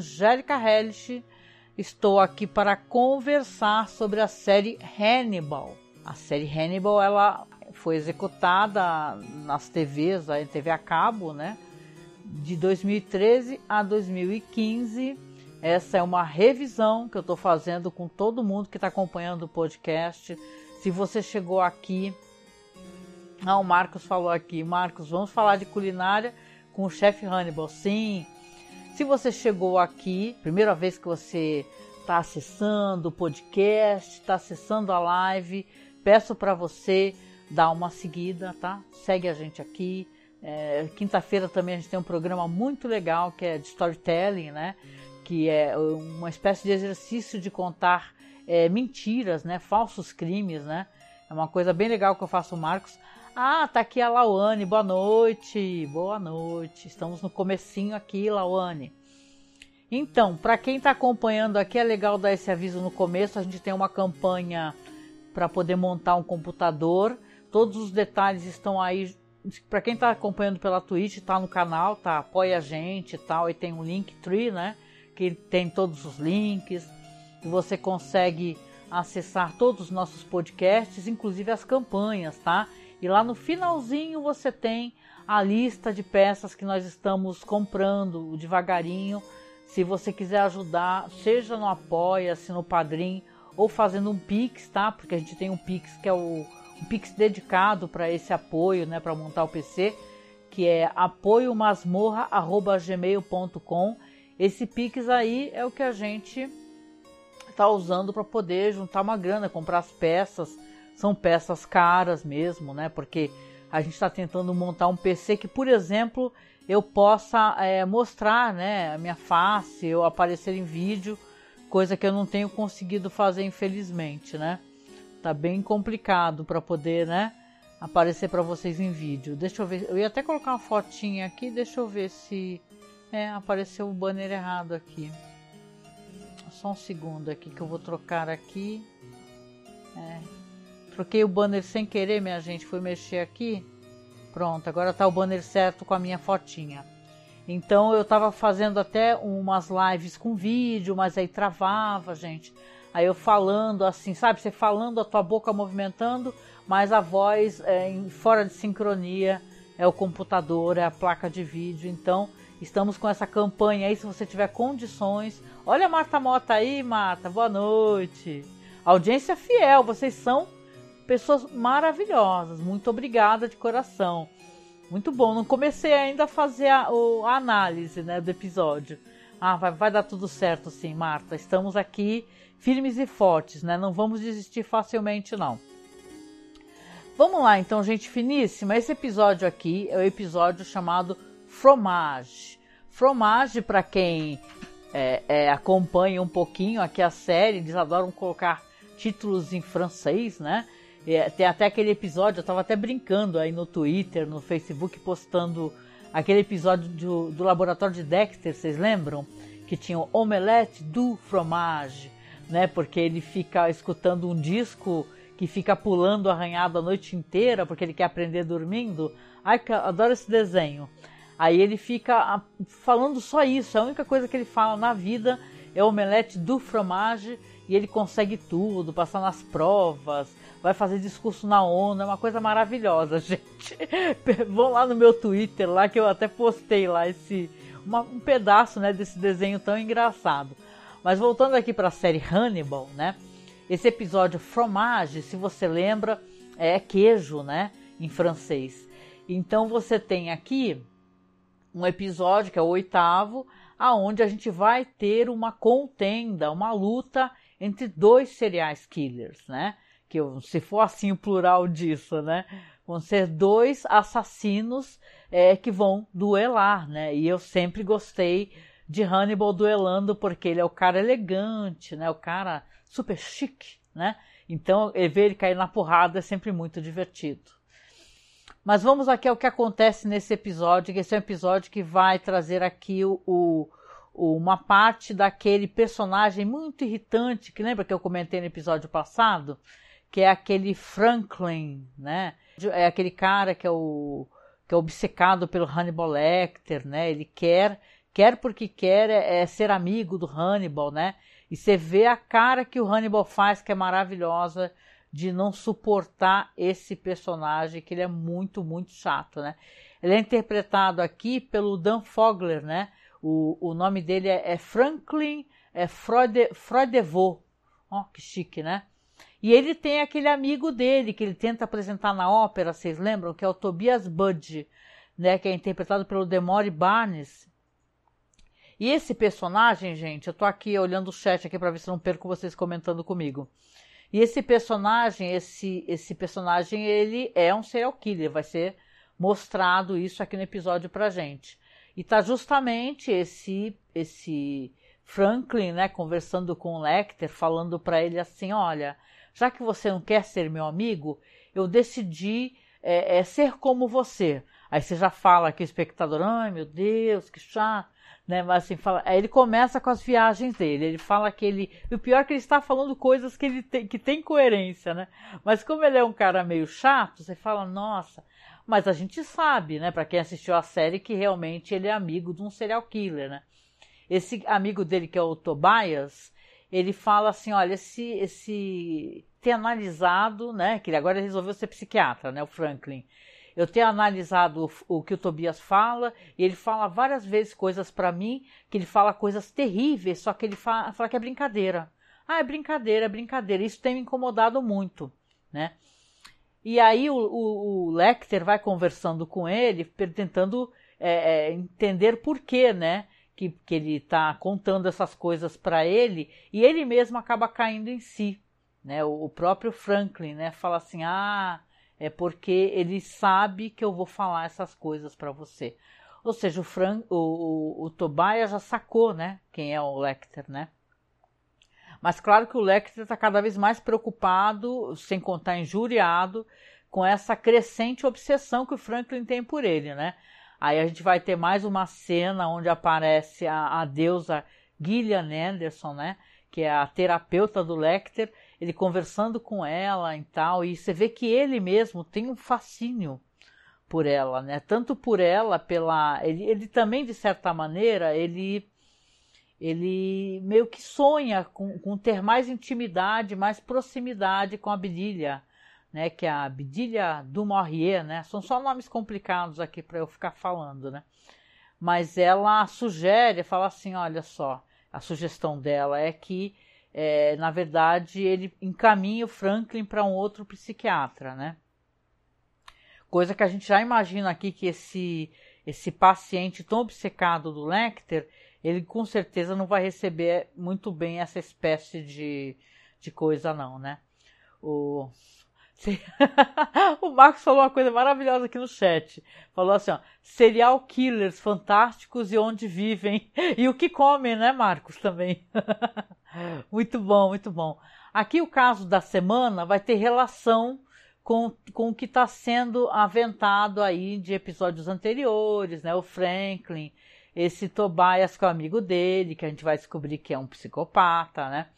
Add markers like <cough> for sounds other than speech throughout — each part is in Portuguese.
Angélica Hellish, estou aqui para conversar sobre a série Hannibal. A série Hannibal ela foi executada nas TVs, a TV a cabo, né? De 2013 a 2015. Essa é uma revisão que eu estou fazendo com todo mundo que está acompanhando o podcast. Se você chegou aqui, ah, o Marcos falou aqui, Marcos, vamos falar de culinária com o chefe Hannibal. Sim. Se você chegou aqui, primeira vez que você está acessando o podcast, está acessando a live, peço para você dar uma seguida, tá? Segue a gente aqui. É, Quinta-feira também a gente tem um programa muito legal que é de storytelling, né? Que é uma espécie de exercício de contar é, mentiras, né? Falsos crimes, né? É uma coisa bem legal que eu faço, Marcos. Ah, tá aqui a Lauane, boa noite, boa noite. Estamos no comecinho aqui, Lauane. Então, para quem está acompanhando aqui, é legal dar esse aviso no começo. A gente tem uma campanha para poder montar um computador. Todos os detalhes estão aí. Para quem está acompanhando pela Twitch, está no canal, tá? Apoia a gente e tal. E tem um Linktree, né? Que tem todos os links. E você consegue acessar todos os nossos podcasts, inclusive as campanhas, tá? E lá no finalzinho você tem a lista de peças que nós estamos comprando devagarinho. Se você quiser ajudar, seja no Apoia-se, no Padrim ou fazendo um Pix, tá? Porque a gente tem um Pix que é o um Pix dedicado para esse apoio, né, para montar o PC, que é apoiomasmorra@gmail.com. Esse Pix aí é o que a gente está usando para poder juntar uma grana, comprar as peças são peças caras mesmo, né? Porque a gente está tentando montar um PC que, por exemplo, eu possa é, mostrar, né, a minha face, eu aparecer em vídeo, coisa que eu não tenho conseguido fazer, infelizmente, né? Tá bem complicado para poder, né, aparecer para vocês em vídeo. Deixa eu ver, eu ia até colocar uma fotinha aqui, deixa eu ver se é, apareceu o banner errado aqui. Só um segundo aqui que eu vou trocar aqui. É, Troquei o banner sem querer, minha gente. Fui mexer aqui. Pronto, agora tá o banner certo com a minha fotinha. Então eu tava fazendo até umas lives com vídeo, mas aí travava, gente. Aí eu falando assim, sabe? Você falando, a tua boca movimentando, mas a voz é, fora de sincronia. É o computador, é a placa de vídeo. Então estamos com essa campanha aí. Se você tiver condições. Olha a Marta Mota aí, Marta. Boa noite. Audiência fiel, vocês são pessoas maravilhosas. Muito obrigada de coração. Muito bom. Não comecei ainda a fazer a, a análise né, do episódio. Ah, vai, vai dar tudo certo sim, Marta. Estamos aqui firmes e fortes, né? Não vamos desistir facilmente, não. Vamos lá, então, gente finíssima. Esse episódio aqui é o episódio chamado Fromage. Fromage, para quem é, é, acompanha um pouquinho aqui a série, eles adoram colocar títulos em francês, né? É, tem até aquele episódio, eu tava até brincando aí no Twitter, no Facebook, postando aquele episódio do, do laboratório de Dexter, vocês lembram? Que tinha o Omelette du Fromage, né? Porque ele fica escutando um disco que fica pulando arranhado a noite inteira porque ele quer aprender dormindo. Ai, adoro esse desenho. Aí ele fica falando só isso, a única coisa que ele fala na vida é Omelette du Fromage e ele consegue tudo, passar nas provas, vai fazer discurso na ONU, é uma coisa maravilhosa, <laughs> gente. Vão lá no meu Twitter, lá que eu até postei lá esse uma, um pedaço, né, desse desenho tão engraçado. Mas voltando aqui para a série Hannibal, né? Esse episódio fromage, se você lembra, é queijo, né, em francês. Então você tem aqui um episódio que é o oitavo, aonde a gente vai ter uma contenda, uma luta entre dois serial killers, né? Que se for assim o plural disso, né? Vão ser dois assassinos é, que vão duelar, né? E eu sempre gostei de Hannibal duelando porque ele é o cara elegante, né? O cara super chique, né? Então, ver ele cair na porrada é sempre muito divertido. Mas vamos aqui ao que acontece nesse episódio, que esse é um episódio que vai trazer aqui o, o, uma parte daquele personagem muito irritante, que lembra que eu comentei no episódio passado? Que é aquele Franklin, né? É aquele cara que é o que é obcecado pelo Hannibal Lecter, né? Ele quer quer porque quer é, é ser amigo do Hannibal, né? E você vê a cara que o Hannibal faz, que é maravilhosa, de não suportar esse personagem, que ele é muito, muito chato, né? Ele é interpretado aqui pelo Dan Fogler, né? O, o nome dele é, é Franklin é Freude, Freudevaux. Ó, oh, que chique, né? E ele tem aquele amigo dele que ele tenta apresentar na ópera, vocês lembram? Que é o Tobias Budge, né? Que é interpretado pelo Demore Barnes. E esse personagem, gente, eu tô aqui olhando o chat aqui para ver se não perco vocês comentando comigo. E esse personagem, esse esse personagem, ele é um serial killer, vai ser mostrado isso aqui no episódio pra gente. E tá justamente esse esse Franklin, né, conversando com o Lecter, falando para ele assim, olha, já que você não quer ser meu amigo, eu decidi é, é, ser como você. Aí você já fala que o espectador, ai meu Deus, que chato né? Mas assim, fala, aí ele começa com as viagens dele. Ele fala que ele. E o pior é que ele está falando coisas que ele tem, que tem coerência, né? Mas como ele é um cara meio chato, você fala, nossa. Mas a gente sabe, né, para quem assistiu a série, que realmente ele é amigo de um serial killer, né? Esse amigo dele, que é o Tobias, ele fala assim: olha, esse, esse ter analisado, né? Que ele agora resolveu ser psiquiatra, né? O Franklin. Eu tenho analisado o, o que o Tobias fala, e ele fala várias vezes coisas para mim, que ele fala coisas terríveis, só que ele fala, fala que é brincadeira. Ah, é brincadeira, é brincadeira. Isso tem me incomodado muito, né? E aí o, o, o Lecter vai conversando com ele, tentando é, é, entender por quê, né? Que, que ele está contando essas coisas para ele, e ele mesmo acaba caindo em si. Né? O, o próprio Franklin né? fala assim: ah, é porque ele sabe que eu vou falar essas coisas para você. Ou seja, o, Fran, o, o, o Tobias já sacou, né? Quem é o Lecter, né? Mas claro que o Lecter está cada vez mais preocupado, sem contar injuriado, com essa crescente obsessão que o Franklin tem por ele, né? Aí a gente vai ter mais uma cena onde aparece a, a deusa Gillian Anderson, né? Que é a terapeuta do Lecter, ele conversando com ela e tal, e você vê que ele mesmo tem um fascínio por ela, né? Tanto por ela, pela. Ele, ele também, de certa maneira, ele ele meio que sonha com, com ter mais intimidade, mais proximidade com a Bidilha, né? Que é a Bidilha du Maurier, né? São só nomes complicados aqui para eu ficar falando, né? Mas ela sugere, fala assim, olha só, a sugestão dela é que é, na verdade, ele encaminha o Franklin para um outro psiquiatra, né? Coisa que a gente já imagina aqui que esse, esse paciente tão obcecado do Lecter, ele com certeza não vai receber muito bem essa espécie de, de coisa, não, né? O, <laughs> o Marcos falou uma coisa maravilhosa aqui no chat. Falou assim, ó, serial killers fantásticos e onde vivem. E o que comem, né, Marcos, também. <laughs> muito bom, muito bom. Aqui o caso da semana vai ter relação com, com o que está sendo aventado aí de episódios anteriores, né? O Franklin, esse Tobias que é o amigo dele, que a gente vai descobrir que é um psicopata, né?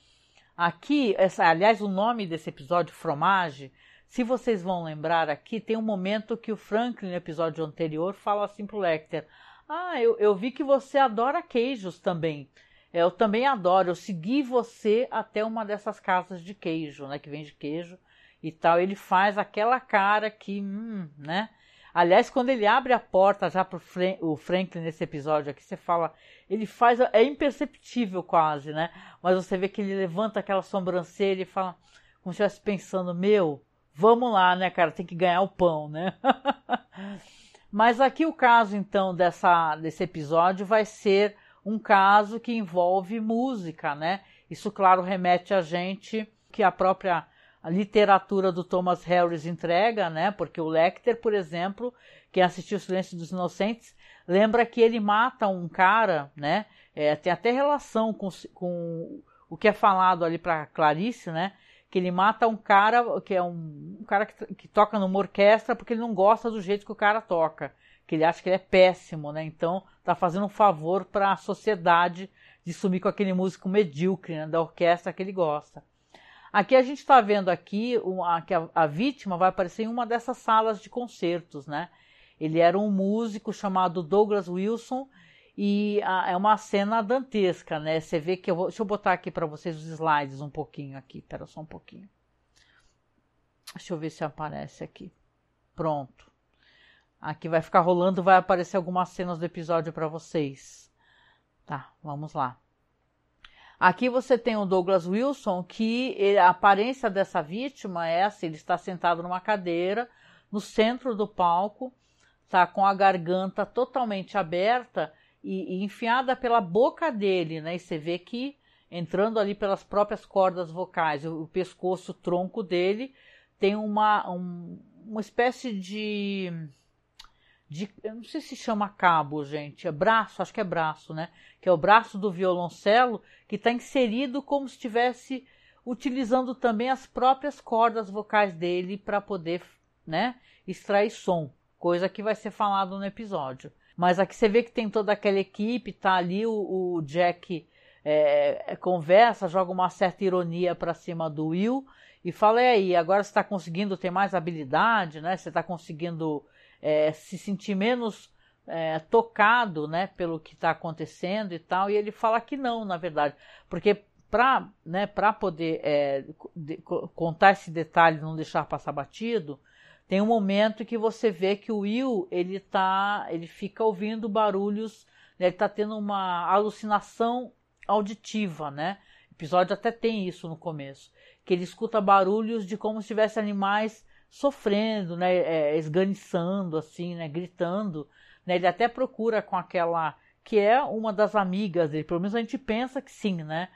Aqui, essa, aliás, o nome desse episódio, Fromage, se vocês vão lembrar aqui, tem um momento que o Franklin, no episódio anterior, fala assim pro Lecter: Ah, eu, eu vi que você adora queijos também. Eu também adoro. Eu segui você até uma dessas casas de queijo, né? Que vende queijo e tal. Ele faz aquela cara que, hum, né? Aliás, quando ele abre a porta já pro Fran o Franklin nesse episódio aqui, você fala, ele faz, é imperceptível quase, né? Mas você vê que ele levanta aquela sobrancelha e fala, como se estivesse pensando, meu, vamos lá, né, cara, tem que ganhar o pão, né? <laughs> Mas aqui o caso, então, dessa, desse episódio vai ser um caso que envolve música, né? Isso, claro, remete a gente que a própria literatura do Thomas Harris entrega, né? Porque o Lecter, por exemplo, quem assistiu o Silêncio dos Inocentes, lembra que ele mata um cara, né? É, tem até relação com, com o que é falado ali para Clarice, né? Que ele mata um cara que é um, um cara que, que, toca numa orquestra porque ele não gosta do jeito que o cara toca, que ele acha que ele é péssimo, né? Então tá fazendo um favor para a sociedade de sumir com aquele músico medíocre né? da orquestra que ele gosta. Aqui a gente está vendo aqui uma, que a, a, vítima vai aparecer em uma dessas salas de concertos, né? Ele era um músico chamado Douglas Wilson e a, é uma cena dantesca, né? Você vê que eu vou, deixa eu botar aqui para vocês os slides um pouquinho aqui, pera só um pouquinho. Deixa eu ver se aparece aqui. Pronto. Aqui vai ficar rolando, vai aparecer algumas cenas do episódio para vocês. Tá, vamos lá. Aqui você tem o Douglas Wilson, que a aparência dessa vítima é assim: ele está sentado numa cadeira no centro do palco, tá com a garganta totalmente aberta e, e enfiada pela boca dele, né? E você vê que entrando ali pelas próprias cordas vocais, o, o pescoço, o tronco dele tem uma, um, uma espécie de de, eu não sei se chama cabo, gente, é braço, acho que é braço, né? Que é o braço do violoncelo que está inserido como se estivesse utilizando também as próprias cordas vocais dele para poder, né, extrair som, coisa que vai ser falado no episódio. Mas aqui você vê que tem toda aquela equipe, tá ali o, o Jack é, conversa, joga uma certa ironia para cima do Will e fala: e aí, agora você está conseguindo ter mais habilidade, né? Você está conseguindo é, se sentir menos é, tocado né, pelo que está acontecendo e tal, e ele fala que não, na verdade, porque para né, poder é, de, contar esse detalhe não deixar passar batido, tem um momento que você vê que o Will ele tá, ele fica ouvindo barulhos, né, ele está tendo uma alucinação auditiva, né? O episódio até tem isso no começo, que ele escuta barulhos de como se tivesse animais sofrendo, né, é, esganiçando, assim, né, gritando. Né, ele até procura com aquela que é uma das amigas dele, pelo menos a gente pensa que sim, né?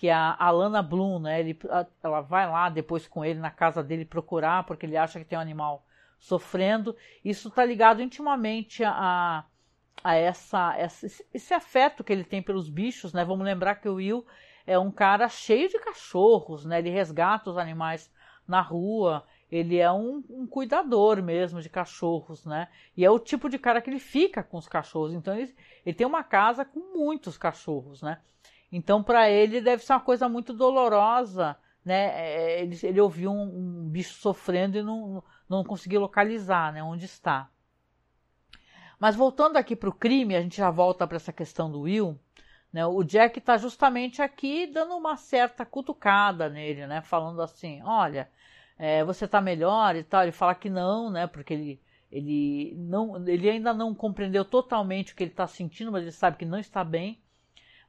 Que a Alana Bloom, né? Ele, ela vai lá depois com ele na casa dele procurar, porque ele acha que tem um animal sofrendo. Isso está ligado intimamente a, a essa, essa, esse afeto que ele tem pelos bichos, né? Vamos lembrar que o Will é um cara cheio de cachorros, né? Ele resgata os animais na rua, ele é um, um, cuidador mesmo de cachorros, né? E é o tipo de cara que ele fica com os cachorros. Então ele, ele tem uma casa com muitos cachorros, né? Então para ele deve ser uma coisa muito dolorosa, né? É, ele, ele ouviu um, um, bicho sofrendo e não, não conseguiu localizar, né? Onde está. Mas voltando aqui para o crime, a gente já volta para essa questão do Will. Né? O Jack está justamente aqui dando uma certa cutucada nele, né? Falando assim, olha, é, você está melhor e tal. Ele fala que não, né? Porque ele, ele, não, ele ainda não compreendeu totalmente o que ele está sentindo, mas ele sabe que não está bem.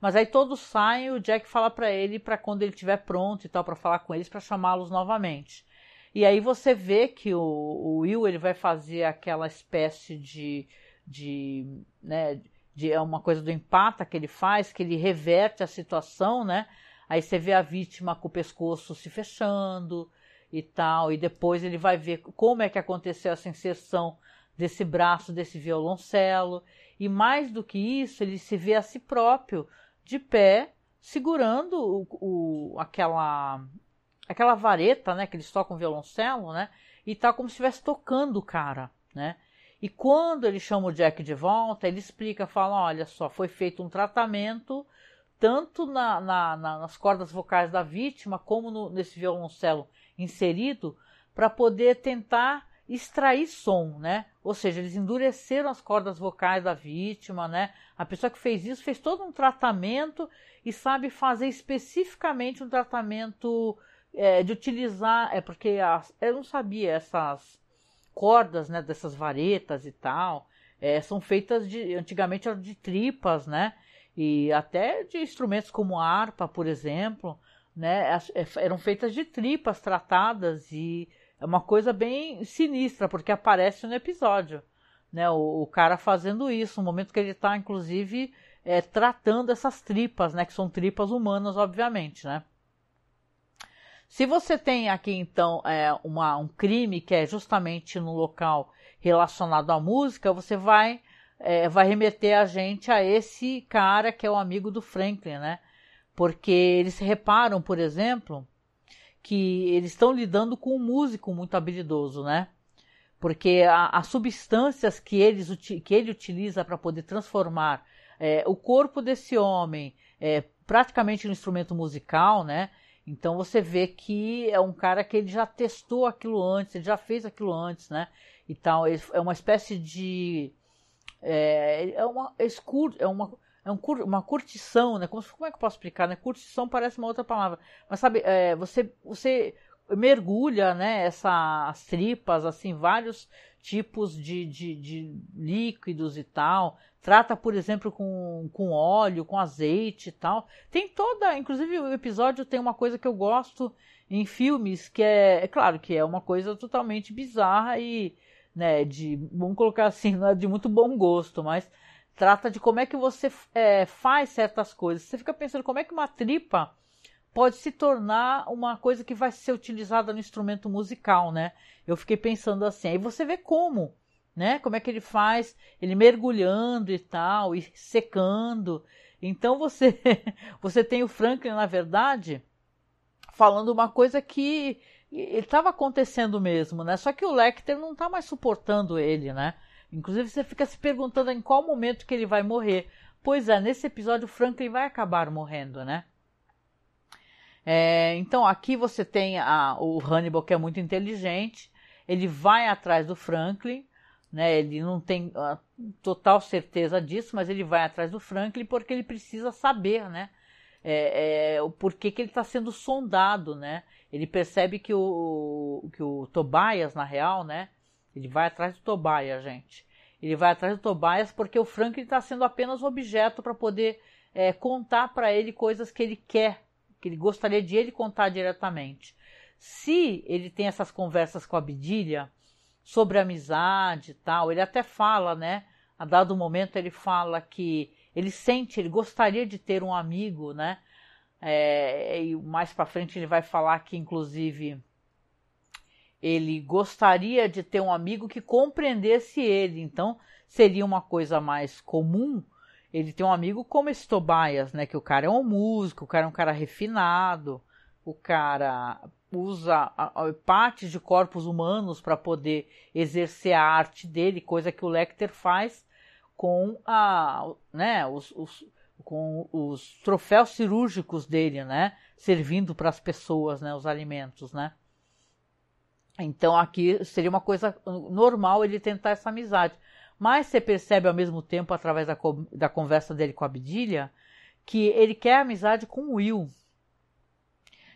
Mas aí todos saem e o Jack fala para ele para quando ele estiver pronto e tal para falar com eles para chamá-los novamente. E aí você vê que o, o, Will ele vai fazer aquela espécie de, de, né, de é uma coisa do empata que ele faz, que ele reverte a situação, né? Aí você vê a vítima com o pescoço se fechando, e tal, e depois ele vai ver como é que aconteceu essa inserção desse braço desse violoncelo, e mais do que isso, ele se vê a si próprio de pé, segurando o, o aquela aquela vareta, né, que eles tocam violoncelo, né, e tá como se estivesse tocando o cara, né? E quando ele chama o Jack de volta, ele explica, fala, olha só, foi feito um tratamento tanto na, na, na, nas cordas vocais da vítima como no, nesse violoncelo inserido para poder tentar extrair som, né? Ou seja, eles endureceram as cordas vocais da vítima, né? A pessoa que fez isso fez todo um tratamento e sabe fazer especificamente um tratamento é, de utilizar, é porque as, eu não sabia essas cordas, né? Dessas varetas e tal, é, são feitas de antigamente eram de tripas, né? E até de instrumentos como harpa, por exemplo, né, é, eram feitas de tripas tratadas e é uma coisa bem sinistra, porque aparece no episódio, né, o, o cara fazendo isso, no momento que ele está, inclusive, é, tratando essas tripas, né, que são tripas humanas, obviamente, né. Se você tem aqui, então, é, uma, um crime que é justamente no local relacionado à música, você vai, é, vai remeter a gente a esse cara que é o amigo do Franklin, né, porque eles reparam, por exemplo, que eles estão lidando com um músico muito habilidoso, né? Porque as substâncias que, eles, que ele utiliza para poder transformar é, o corpo desse homem é, praticamente no instrumento musical, né? Então você vê que é um cara que ele já testou aquilo antes, ele já fez aquilo antes, né? Então é uma espécie de é, é uma escuro, é uma é um, uma curtição, né? Como, como, é que eu posso explicar, né? Curtição parece uma outra palavra, mas sabe, é, você você mergulha, né? Essas tripas, assim, vários tipos de, de, de líquidos e tal. Trata, por exemplo, com, com óleo, com azeite e tal. Tem toda, inclusive o episódio tem uma coisa que eu gosto em filmes que é, é claro que é uma coisa totalmente bizarra e, né, de, vamos colocar assim, não é de muito bom gosto, mas trata de como é que você é, faz certas coisas. Você fica pensando como é que uma tripa pode se tornar uma coisa que vai ser utilizada no instrumento musical, né? Eu fiquei pensando assim, aí você vê como, né? Como é que ele faz, ele mergulhando e tal, e secando. Então você <laughs> você tem o Franklin, na verdade, falando uma coisa que estava acontecendo mesmo, né? Só que o Lecter não está mais suportando ele, né? Inclusive você fica se perguntando em qual momento que ele vai morrer. Pois é, nesse episódio o Franklin vai acabar morrendo, né? É, então aqui você tem a, o Hannibal que é muito inteligente, ele vai atrás do Franklin, né? Ele não tem a, total certeza disso, mas ele vai atrás do Franklin porque ele precisa saber, né? É, é, o porquê que ele está sendo sondado, né? Ele percebe que o, que o Tobias, na real, né? Ele vai atrás do Tobias, gente. Ele vai atrás do Tobias porque o Franklin está sendo apenas objeto para poder é, contar para ele coisas que ele quer que ele gostaria de ele contar diretamente. Se ele tem essas conversas com a Bidilha sobre amizade e tal, ele até fala, né? A dado momento ele fala que ele sente, ele gostaria de ter um amigo, né? É, e mais para frente ele vai falar que, inclusive, ele gostaria de ter um amigo que compreendesse ele. Então, seria uma coisa mais comum ele tem um amigo como esse Tobias, né? Que o cara é um músico, o cara é um cara refinado, o cara usa partes de corpos humanos para poder exercer a arte dele, coisa que o Lecter faz com a, né, os, os com os troféus cirúrgicos dele, né, servindo para as pessoas, né, os alimentos, né. Então aqui seria uma coisa normal ele tentar essa amizade. Mas você percebe ao mesmo tempo, através da, da conversa dele com a Abdília, que ele quer amizade com o Will,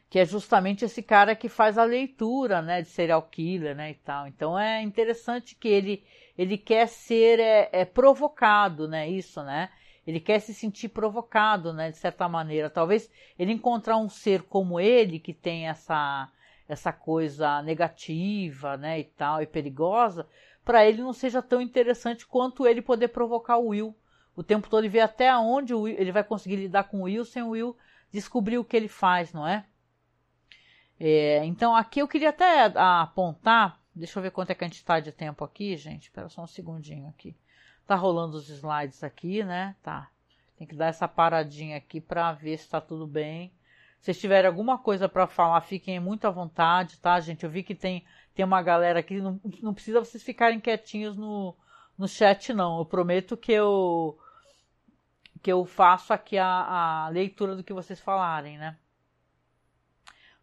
que é justamente esse cara que faz a leitura, né, de serial killer, né, e tal. Então é interessante que ele ele quer ser é, é, provocado, né, isso, né? Ele quer se sentir provocado, né, de certa maneira. Talvez ele encontrar um ser como ele que tem essa essa coisa negativa, né, e tal, e perigosa, para ele não seja tão interessante quanto ele poder provocar o Will o tempo todo e ver até onde Will, ele vai conseguir lidar com o Will sem o Will descobrir o que ele faz, não é? é então aqui eu queria até apontar, deixa eu ver quanto é que a gente está de tempo aqui, gente. Espera só um segundinho aqui. Tá rolando os slides aqui, né? Tá. Tem que dar essa paradinha aqui para ver se está tudo bem. Se tiverem alguma coisa para falar, fiquem muito à vontade, tá, gente? Eu vi que tem tem uma galera aqui, não, não precisa vocês ficarem quietinhos no, no chat, não. Eu prometo que eu que eu faço aqui a, a leitura do que vocês falarem, né?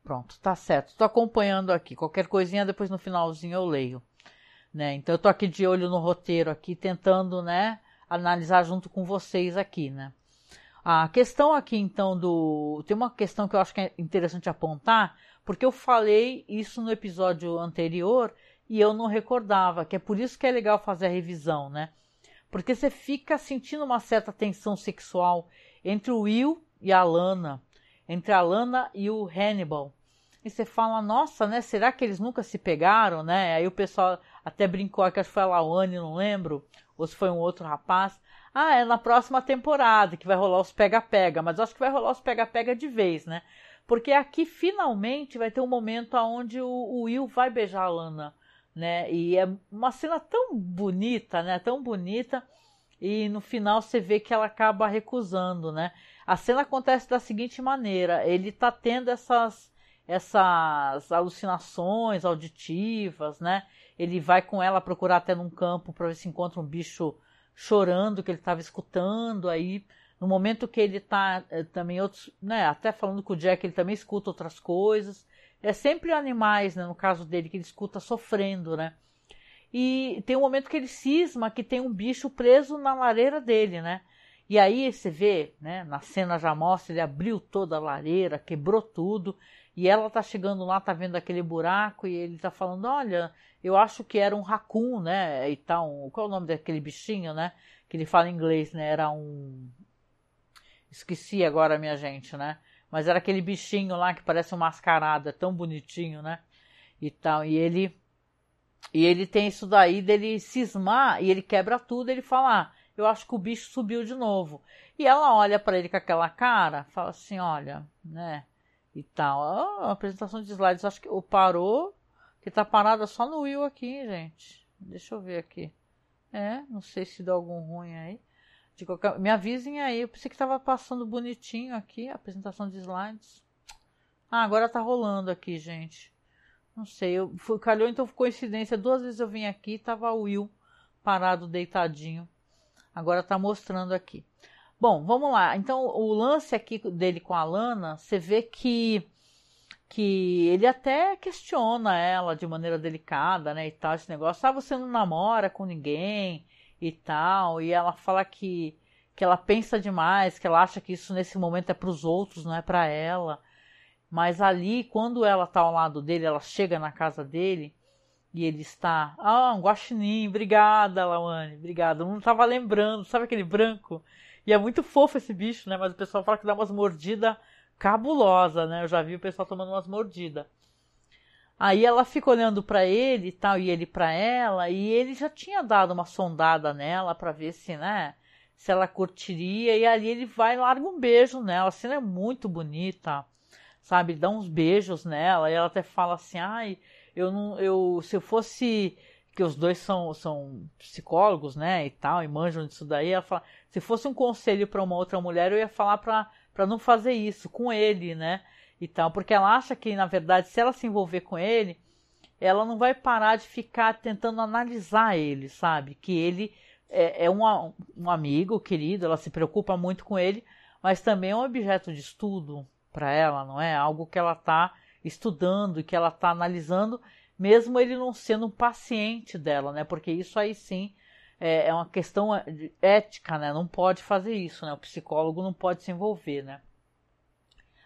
Pronto, tá certo. Estou acompanhando aqui. Qualquer coisinha depois no finalzinho eu leio, né? Então eu tô aqui de olho no roteiro aqui, tentando, né, analisar junto com vocês aqui, né? A questão aqui então do tem uma questão que eu acho que é interessante apontar porque eu falei isso no episódio anterior e eu não recordava, que é por isso que é legal fazer a revisão, né? Porque você fica sentindo uma certa tensão sexual entre o Will e a Lana, entre a Lana e o Hannibal. E você fala, nossa, né? Será que eles nunca se pegaram, né? Aí o pessoal até brincou, que acho que foi a Lawane, não lembro, ou se foi um outro rapaz. Ah, é na próxima temporada que vai rolar os pega-pega, mas acho que vai rolar os pega-pega de vez, né? Porque aqui finalmente vai ter um momento onde o, o Will vai beijar a Lana, né? E é uma cena tão bonita, né? Tão bonita. E no final você vê que ela acaba recusando, né? A cena acontece da seguinte maneira: ele tá tendo essas essas alucinações auditivas, né? Ele vai com ela procurar até num campo para ver se encontra um bicho chorando que ele estava escutando aí no momento que ele está é, também outros, né, até falando com o Jack, ele também escuta outras coisas. É sempre animais, né, no caso dele, que ele escuta sofrendo, né? e tem um momento que ele cisma que tem um bicho preso na lareira dele, né? E aí você vê, né, na cena já mostra, ele abriu toda a lareira, quebrou tudo, e ela tá chegando lá, tá vendo aquele buraco, e ele tá falando, olha, eu acho que era um raccoon, né, e tal, qual é o nome daquele bichinho, né, que ele fala em inglês, né, era um... Esqueci agora, minha gente, né, mas era aquele bichinho lá que parece um mascarado, é tão bonitinho, né, e tal, e ele... E ele tem isso daí dele cismar, e ele quebra tudo, ele fala, ah, eu acho que o bicho subiu de novo. E ela olha para ele com aquela cara, fala assim, olha, né, e tal. a apresentação de slides, acho que o parou, que tá parada só no Will aqui, gente. Deixa eu ver aqui. É, não sei se deu algum ruim aí. De qualquer... Me avisem aí, eu pensei que tava passando bonitinho aqui, a apresentação de slides. Ah, agora tá rolando aqui, gente. Não sei, eu calhou então coincidência, duas vezes eu vim aqui, tava o Will parado, deitadinho. Agora tá mostrando aqui. Bom, vamos lá. Então, o lance aqui dele com a Lana, você vê que que ele até questiona ela de maneira delicada, né, e tal, esse negócio, ah, você não namora com ninguém e tal, e ela fala que que ela pensa demais, que ela acha que isso nesse momento é para os outros, não é para ela. Mas ali, quando ela tá ao lado dele, ela chega na casa dele e ele está, ah, um guaxinim, obrigada, Lawane, obrigada. Não estava lembrando, sabe aquele branco? E é muito fofo esse bicho, né? Mas o pessoal fala que dá umas mordidas cabulosa, né? Eu já vi o pessoal tomando umas mordidas. Aí ela fica olhando para ele e tal, e ele para ela, e ele já tinha dado uma sondada nela para ver se, né, se ela curtiria, e ali ele vai e larga um beijo nela. A cena é muito bonita, sabe? Dá uns beijos nela, e ela até fala assim: ai, eu não, eu, se eu fosse que os dois são, são psicólogos, né, e tal, e manjam disso daí, ela fala, se fosse um conselho para uma outra mulher, eu ia falar para não fazer isso com ele, né, e tal, porque ela acha que, na verdade, se ela se envolver com ele, ela não vai parar de ficar tentando analisar ele, sabe, que ele é, é um, um amigo querido, ela se preocupa muito com ele, mas também é um objeto de estudo para ela, não é? Algo que ela está estudando e que ela está analisando mesmo ele não sendo um paciente dela, né? Porque isso aí sim é, é uma questão ética, né? Não pode fazer isso, né? O psicólogo não pode se envolver, né?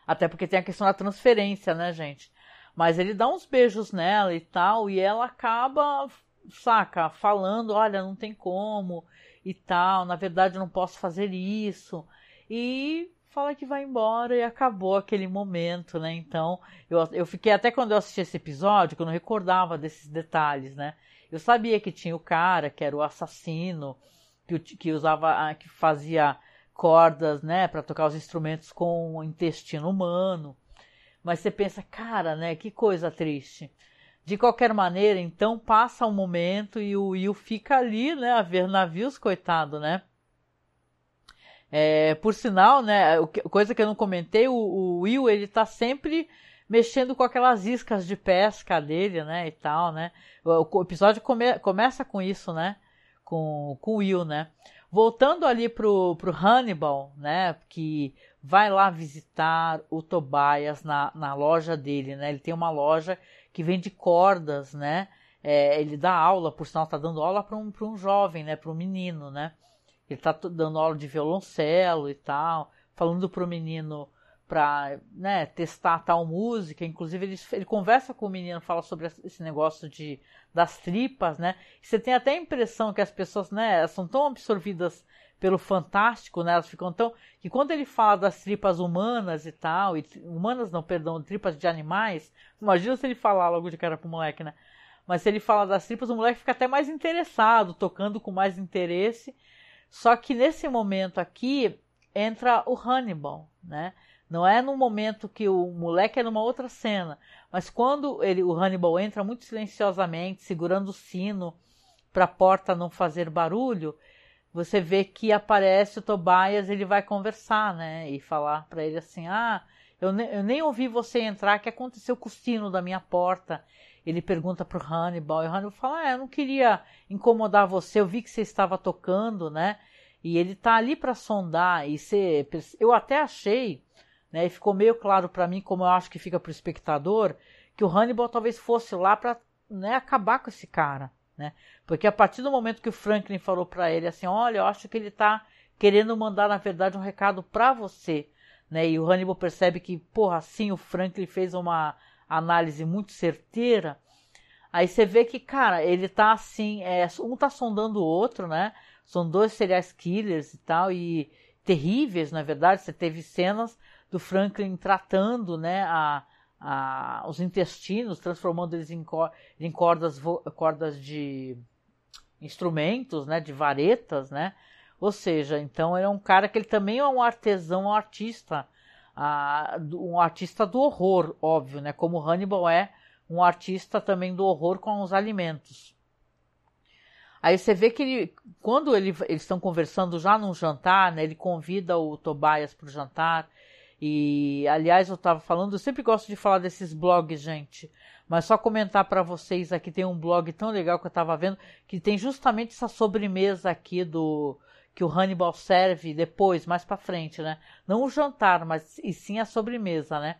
Até porque tem a questão da transferência, né, gente? Mas ele dá uns beijos nela e tal, e ela acaba, saca, falando, olha, não tem como e tal, na verdade eu não posso fazer isso. E fala que vai embora e acabou aquele momento, né? Então, eu, eu fiquei até quando eu assisti esse episódio, que eu não recordava desses detalhes, né? Eu sabia que tinha o cara, que era o assassino, que, que usava, que fazia cordas, né, para tocar os instrumentos com o intestino humano. Mas você pensa, cara, né, que coisa triste. De qualquer maneira, então passa um momento e o Will fica ali, né, a ver navios, coitado, né? É, por sinal, né, coisa que eu não comentei, o, o, Will ele tá sempre mexendo com aquelas iscas de pesca dele, né, e tal, né. O, o episódio come, começa com isso, né, com, com o Will, né. Voltando ali pro, pro Hannibal, né, que vai lá visitar o Tobias na, na loja dele, né, ele tem uma loja que vende cordas, né, é, ele dá aula, por sinal tá dando aula para um, um jovem, né, para um menino, né, ele tá dando aula de violoncelo e tal, falando pro menino para né, testar tal música. Inclusive, ele, ele conversa com o menino, fala sobre esse negócio de, das tripas, né? Você tem até a impressão que as pessoas, né, são tão absorvidas pelo fantástico, né? Elas ficam tão. que quando ele fala das tripas humanas e tal, e, humanas não, perdão, tripas de animais, imagina se ele falar logo de cara pro moleque, né? Mas se ele fala das tripas, o moleque fica até mais interessado, tocando com mais interesse. Só que nesse momento aqui entra o Hannibal, né? Não é no momento que o moleque é numa outra cena, mas quando ele, o Hannibal entra muito silenciosamente, segurando o sino para a porta não fazer barulho, você vê que aparece o Tobias, ele vai conversar, né? E falar para ele assim: Ah, eu, ne eu nem ouvi você entrar, que aconteceu com o sino da minha porta? Ele pergunta pro Hannibal, e o Hannibal fala: Ah, eu não queria incomodar você, eu vi que você estava tocando, né? E ele tá ali para sondar, e você, eu até achei, né? E ficou meio claro para mim, como eu acho que fica pro espectador, que o Hannibal talvez fosse lá para né, acabar com esse cara, né? Porque a partir do momento que o Franklin falou para ele assim, olha, eu acho que ele está querendo mandar na verdade um recado para você, né? E o Hannibal percebe que, porra, assim o Franklin fez uma análise muito certeira. Aí você vê que, cara, ele tá assim, é, um tá sondando o outro, né? São dois serial killers e tal, e terríveis, na verdade. Você teve cenas do Franklin tratando, né, a, a, os intestinos, transformando eles em, em cordas, cordas de instrumentos, né, de varetas, né? Ou seja, então ele é um cara que ele também é um artesão, um artista, um artista do horror, óbvio, né? Como Hannibal é um artista também do horror com os alimentos. Aí você vê que ele, quando ele, eles estão conversando já num jantar, né, ele convida o Tobias para o jantar. E, aliás, eu estava falando, eu sempre gosto de falar desses blogs, gente. Mas só comentar para vocês aqui, tem um blog tão legal que eu estava vendo, que tem justamente essa sobremesa aqui do que o Hannibal serve depois, mais para frente, né? Não o jantar, mas e sim a sobremesa, né?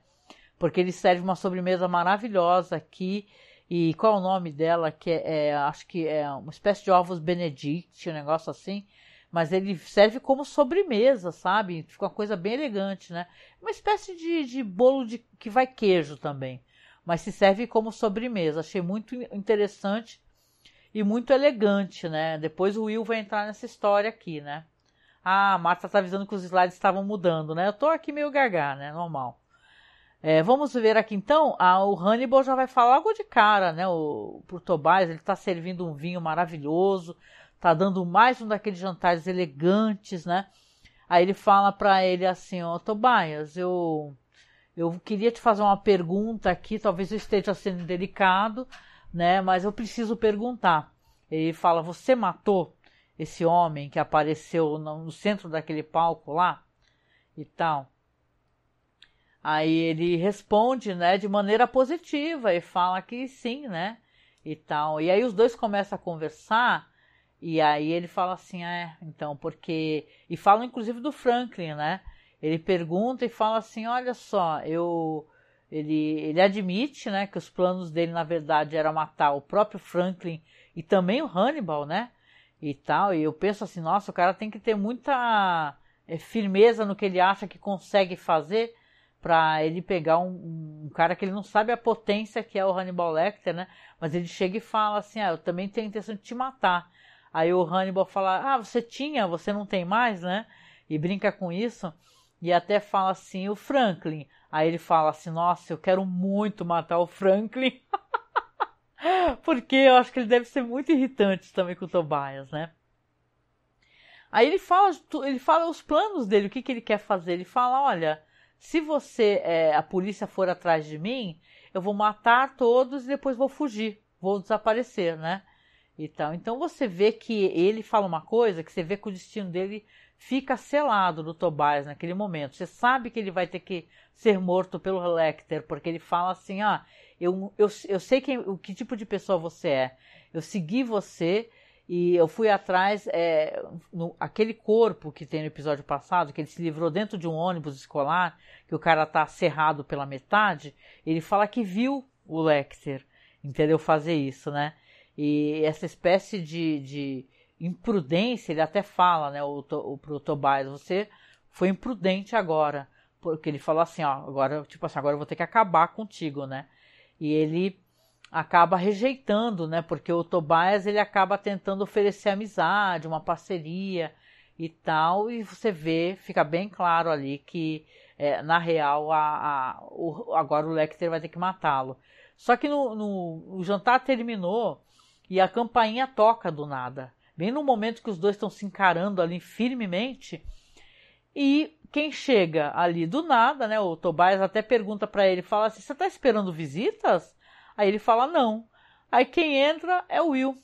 Porque ele serve uma sobremesa maravilhosa aqui. E qual é o nome dela? Que é, é acho que é uma espécie de ovos Benedict, um negócio assim. Mas ele serve como sobremesa, sabe? Fica uma coisa bem elegante, né? Uma espécie de, de bolo de, que vai queijo também. Mas se serve como sobremesa. Achei muito interessante e muito elegante, né? Depois o Will vai entrar nessa história aqui, né? Ah, a Marta tá avisando que os slides estavam mudando, né? Eu tô aqui meio gaga, né? Normal. É, vamos ver aqui então, ah, o Hannibal já vai falar logo de cara, né? O, pro Tobias, ele tá servindo um vinho maravilhoso, tá dando mais um daqueles jantares elegantes, né? Aí ele fala para ele assim, ó, Tobias, eu eu queria te fazer uma pergunta aqui, talvez eu esteja sendo delicado, né? Mas eu preciso perguntar. Ele fala: Você matou esse homem que apareceu no centro daquele palco lá e tal? Aí ele responde, né, de maneira positiva e fala que sim, né, e tal. E aí os dois começam a conversar e aí ele fala assim, é, então, porque e fala inclusive do Franklin, né? Ele pergunta e fala assim, olha só, eu ele, ele admite né, que os planos dele, na verdade, era matar o próprio Franklin e também o Hannibal, né? E tal. E eu penso assim, nossa, o cara tem que ter muita é, firmeza no que ele acha que consegue fazer para ele pegar um, um, cara que ele não sabe a potência que é o Hannibal Lecter, né? Mas ele chega e fala assim, ah, eu também tenho a intenção de te matar. Aí o Hannibal fala, ah, você tinha, você não tem mais, né? E brinca com isso. E até fala assim, o Franklin, Aí ele fala assim: Nossa, eu quero muito matar o Franklin. <laughs> Porque eu acho que ele deve ser muito irritante também com o Tobias, né? Aí ele fala, ele fala os planos dele, o que, que ele quer fazer. Ele fala: Olha, se você, é, a polícia for atrás de mim, eu vou matar todos e depois vou fugir, vou desaparecer, né? Então, então você vê que ele fala uma coisa que você vê que o destino dele fica selado no Tobias naquele momento. Você sabe que ele vai ter que ser morto pelo Lecter, porque ele fala assim: ah, eu, eu, eu sei que, o que tipo de pessoa você é. Eu segui você e eu fui atrás. É, no, aquele corpo que tem no episódio passado, que ele se livrou dentro de um ônibus escolar, que o cara tá cerrado pela metade, ele fala que viu o Lecter, entendeu? Fazer isso, né? E essa espécie de, de imprudência, ele até fala, né, o, o, pro Tobias, você foi imprudente agora, porque ele falou assim, ó, agora, tipo assim, agora eu vou ter que acabar contigo, né, e ele acaba rejeitando, né, porque o Tobias, ele acaba tentando oferecer amizade, uma parceria e tal, e você vê, fica bem claro ali que, é, na real, a, a, o, agora o Lecter vai ter que matá-lo. Só que no, no, o jantar terminou e a campainha toca do nada bem no momento que os dois estão se encarando ali firmemente. E quem chega ali do nada, né? O Tobias até pergunta para ele, fala assim: "Você tá esperando visitas?" Aí ele fala: "Não". Aí quem entra é o Will.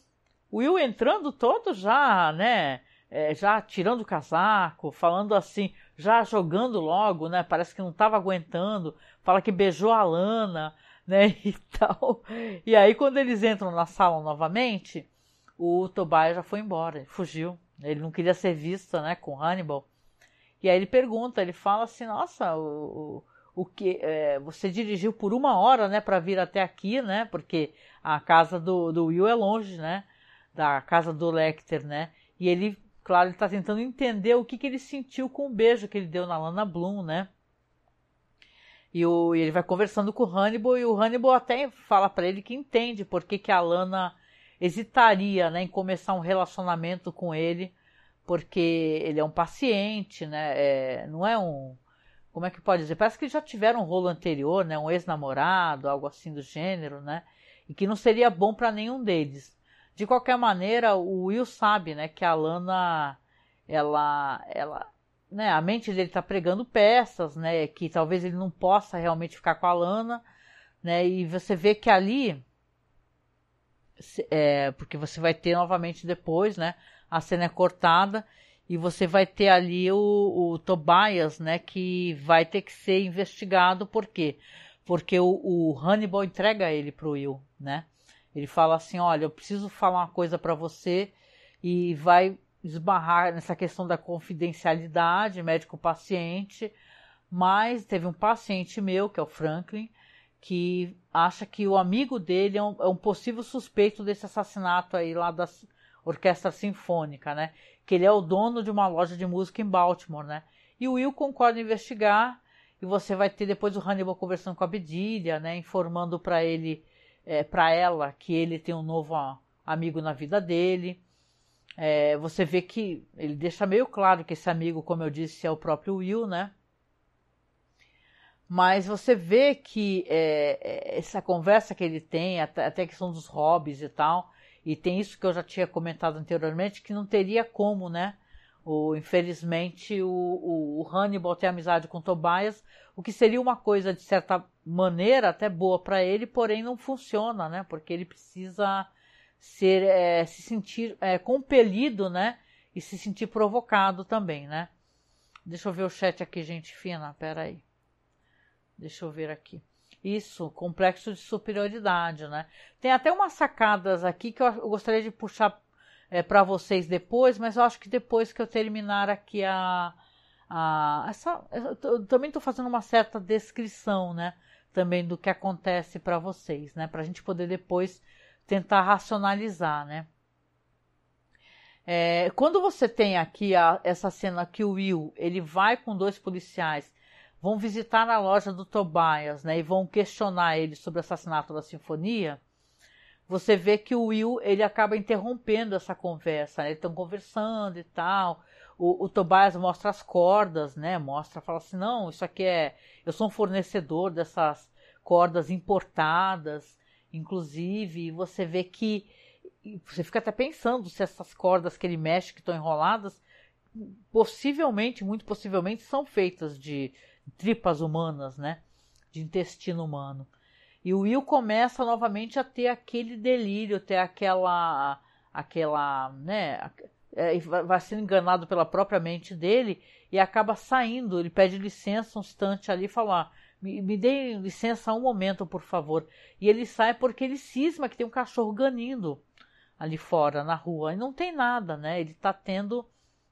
Will entrando todo já, né? É, já tirando o casaco, falando assim, já jogando logo, né? Parece que não estava aguentando. Fala que beijou a Lana, né? <laughs> E tal. E aí quando eles entram na sala novamente, o Tobias já foi embora, fugiu. Ele não queria ser visto, né, com Hannibal. E aí ele pergunta, ele fala assim, nossa, o, o, o que é, você dirigiu por uma hora, né, para vir até aqui, né, porque a casa do, do Will é longe, né. da casa do Lecter, né? E ele, claro, ele está tentando entender o que, que ele sentiu com o beijo que ele deu na Lana Bloom, né? E, o, e ele vai conversando com o Hannibal e o Hannibal até fala para ele que entende por que, que a Lana hesitaria né, em começar um relacionamento com ele, porque ele é um paciente, né? É, não é um. Como é que pode dizer? Parece que já tiveram um rolo anterior, né? Um ex-namorado, algo assim do gênero, né? E que não seria bom para nenhum deles. De qualquer maneira, o Will sabe, né, que a Lana, ela, ela, né, a mente dele está pregando peças, né, que talvez ele não possa realmente ficar com a Lana, né, e você vê que ali, é, porque você vai ter novamente depois, né, a cena é cortada e você vai ter ali o, o Tobias, né, que vai ter que ser investigado, por quê? Porque o, o Hannibal entrega ele pro Will, né, ele fala assim: olha, eu preciso falar uma coisa para você e vai esbarrar nessa questão da confidencialidade médico-paciente. Mas teve um paciente meu, que é o Franklin, que acha que o amigo dele é um, é um possível suspeito desse assassinato aí lá da Orquestra Sinfônica, né? Que ele é o dono de uma loja de música em Baltimore, né? E o Will concorda em investigar e você vai ter depois o Hannibal conversando com a Bedilha, né? Informando para ele é, para ela que ele tem um novo amigo na vida dele. É, você vê que ele deixa meio claro que esse amigo, como eu disse, é o próprio Will, né? Mas você vê que é, é essa conversa que ele tem, até, a questão dos hobbies e tal, e tem isso que eu já tinha comentado anteriormente, que não teria como, né? O, infelizmente, o, o, o Hannibal tem amizade com Tobias, o que seria uma coisa, de certa maneira, até boa para ele, porém não funciona, né? Porque ele precisa ser, é, se sentir é, compelido, né? E se sentir provocado também, né? Deixa eu ver o chat aqui, gente fina, peraí. Deixa eu ver aqui. Isso, complexo de superioridade, né? Tem até umas sacadas aqui que eu gostaria de puxar é, para vocês depois, mas eu acho que depois que eu terminar aqui a. a essa, eu também estou fazendo uma certa descrição, né? Também do que acontece para vocês, né? Para a gente poder depois tentar racionalizar, né? É, quando você tem aqui a, essa cena que o Will ele vai com dois policiais, vão visitar a loja do Tobias, né? E vão questionar ele sobre o assassinato da sinfonia você vê que o Will ele acaba interrompendo essa conversa, né? Eles estão conversando e tal. O, o Tobias mostra as cordas, né? Mostra, fala assim, não, isso aqui é, eu sou um fornecedor dessas cordas importadas, inclusive. você vê que você fica até pensando se essas cordas que ele mexe que estão enroladas, possivelmente, muito possivelmente, são feitas de tripas humanas, né? De intestino humano. E o Will começa novamente a ter aquele delírio, ter aquela, aquela, né, é, vai sendo enganado pela própria mente dele e acaba saindo. Ele pede licença um instante ali e fala: ah, me, me dê licença um momento, por favor. E ele sai porque ele cisma que tem um cachorro ganindo ali fora na rua e não tem nada, né? Ele está tendo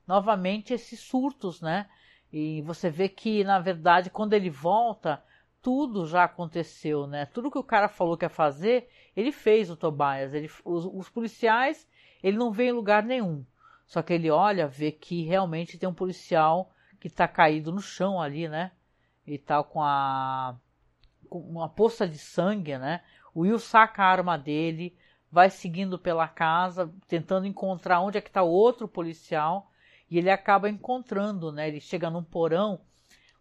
novamente esses surtos, né? E você vê que na verdade quando ele volta tudo já aconteceu, né? Tudo que o cara falou que ia fazer, ele fez o Tobias. Ele, os, os policiais, ele não vê em lugar nenhum. Só que ele olha, vê que realmente tem um policial que está caído no chão ali, né? E tal, com a com uma poça de sangue, né? O Will saca a arma dele, vai seguindo pela casa, tentando encontrar onde é que está o outro policial, e ele acaba encontrando, né? Ele chega num porão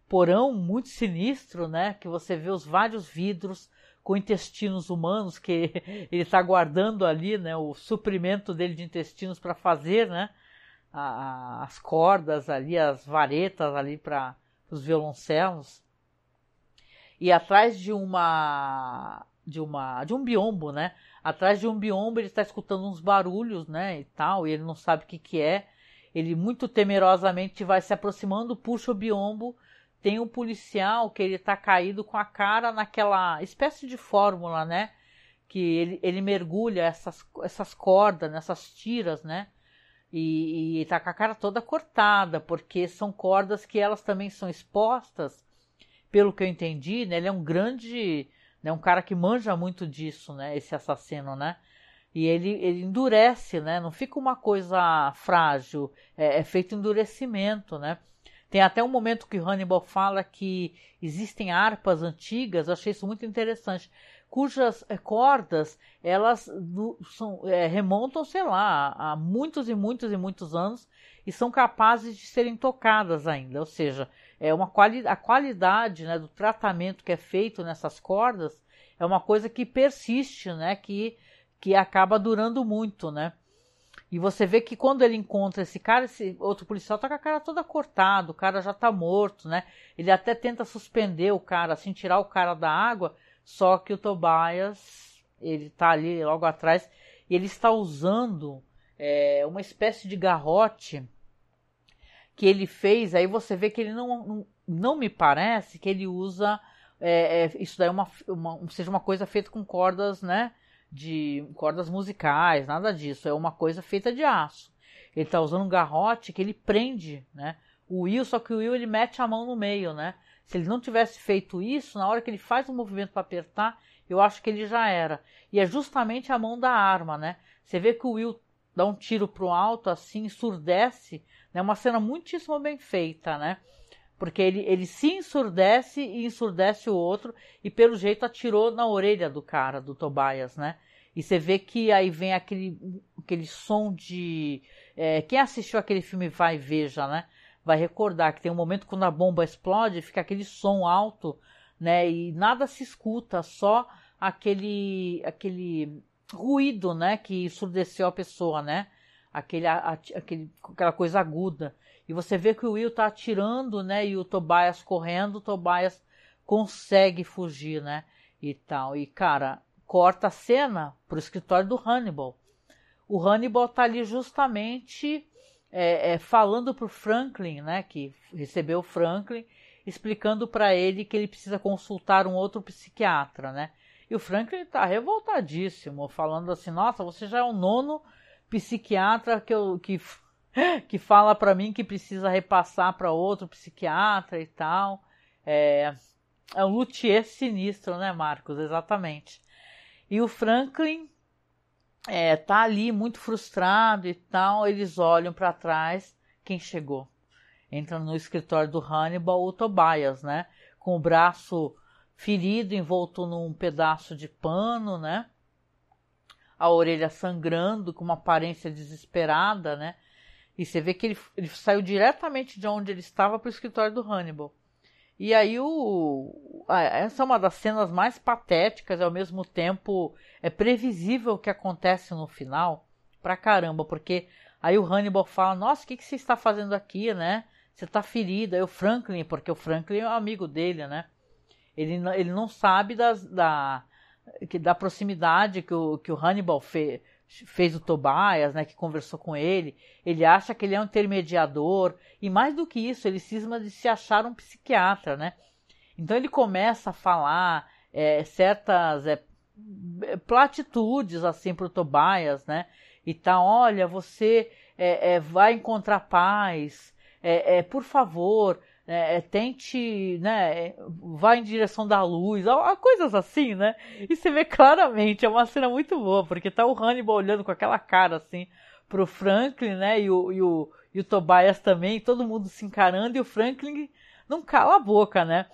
porão muito sinistro, né? Que você vê os vários vidros com intestinos humanos que <laughs> ele está guardando ali, né? O suprimento dele de intestinos para fazer, né? A, a, as cordas ali, as varetas ali para os violoncelos. E atrás de uma de uma de um biombo, né? Atrás de um biombo ele está escutando uns barulhos, né? E tal, e ele não sabe o que que é. Ele muito temerosamente vai se aproximando, puxa o biombo tem um policial que ele tá caído com a cara naquela espécie de fórmula, né? Que ele, ele mergulha essas, essas cordas, nessas tiras, né? E, e tá com a cara toda cortada, porque são cordas que elas também são expostas, pelo que eu entendi, né? Ele é um grande, né? Um cara que manja muito disso, né? Esse assassino, né? E ele, ele endurece, né? Não fica uma coisa frágil, é, é feito endurecimento, né? Tem até um momento que Hannibal fala que existem harpas antigas, eu achei isso muito interessante, cujas é, cordas elas do, são, é, remontam, sei lá, a muitos e muitos e muitos anos e são capazes de serem tocadas ainda. Ou seja, é uma quali a qualidade né, do tratamento que é feito nessas cordas é uma coisa que persiste, né, que, que acaba durando muito, né? E você vê que quando ele encontra esse cara, esse outro policial tá com a cara toda cortada, o cara já tá morto, né? Ele até tenta suspender o cara, assim, tirar o cara da água, só que o Tobias, ele tá ali logo atrás, e ele está usando é, uma espécie de garrote que ele fez, aí você vê que ele não, não, me parece que ele usa é, é, isso daí é uma, uma, seja uma coisa feita com cordas, né? De cordas musicais, nada disso. É uma coisa feita de aço. Ele está usando um garrote que ele prende, né? O Will, só que o Will ele mete a mão no meio, né? Se ele não tivesse feito isso, na hora que ele faz o movimento para apertar, eu acho que ele já era. E é justamente a mão da arma, né? Você vê que o Will dá um tiro pro alto assim, ensurdece, né? Uma cena muitíssimo bem feita, né? Porque ele, ele se ensurdece e ensurdece o outro, e pelo jeito atirou na orelha do cara, do Tobias, né? E você vê que aí vem aquele, aquele som de. É, quem assistiu aquele filme Vai Veja, né? Vai recordar que tem um momento quando a bomba explode, fica aquele som alto, né? E nada se escuta, só aquele, aquele ruído, né? Que ensurdeceu a pessoa, né? Aquele, aquele, aquela coisa aguda. E você vê que o Will tá atirando, né? E o Tobias correndo, o Tobias consegue fugir, né? E tal. E, cara, corta a cena pro escritório do Hannibal. O Hannibal tá ali justamente é, é, falando pro Franklin, né? Que recebeu o Franklin, explicando para ele que ele precisa consultar um outro psiquiatra, né? E o Franklin tá revoltadíssimo, falando assim: Nossa, você já é o nono psiquiatra que eu que <laughs> que fala para mim que precisa repassar para outro psiquiatra e tal. É, é um luthier sinistro, né, Marcos? Exatamente. E o Franklin é, tá ali muito frustrado e tal. Eles olham para trás. Quem chegou? Entra no escritório do Hannibal, o Tobias, né? Com o braço ferido, envolto num pedaço de pano, né? A orelha sangrando, com uma aparência desesperada, né? E você vê que ele, ele saiu diretamente de onde ele estava para o escritório do Hannibal. E aí o, essa é uma das cenas mais patéticas ao mesmo tempo é previsível o que acontece no final pra caramba, porque aí o Hannibal fala, nossa, o que, que você está fazendo aqui, né? Você está ferido. Aí o Franklin, porque o Franklin é um amigo dele, né? Ele, ele não sabe das, da, da proximidade que o, que o Hannibal fez fez o Tobias, né, que conversou com ele, ele acha que ele é um intermediador, e mais do que isso, ele cisma de se achar um psiquiatra, né? Então ele começa a falar é, certas é, platitudes assim para o Tobias, né? E tá, olha, você é, é vai encontrar paz, é, é, por favor, é, é, tente, né, vá em direção da luz, coisas assim, né? E você vê claramente, é uma cena muito boa, porque tá o Hannibal olhando com aquela cara assim pro Franklin, né, e o, e o, e o Tobias também, todo mundo se encarando, e o Franklin não cala a boca, né?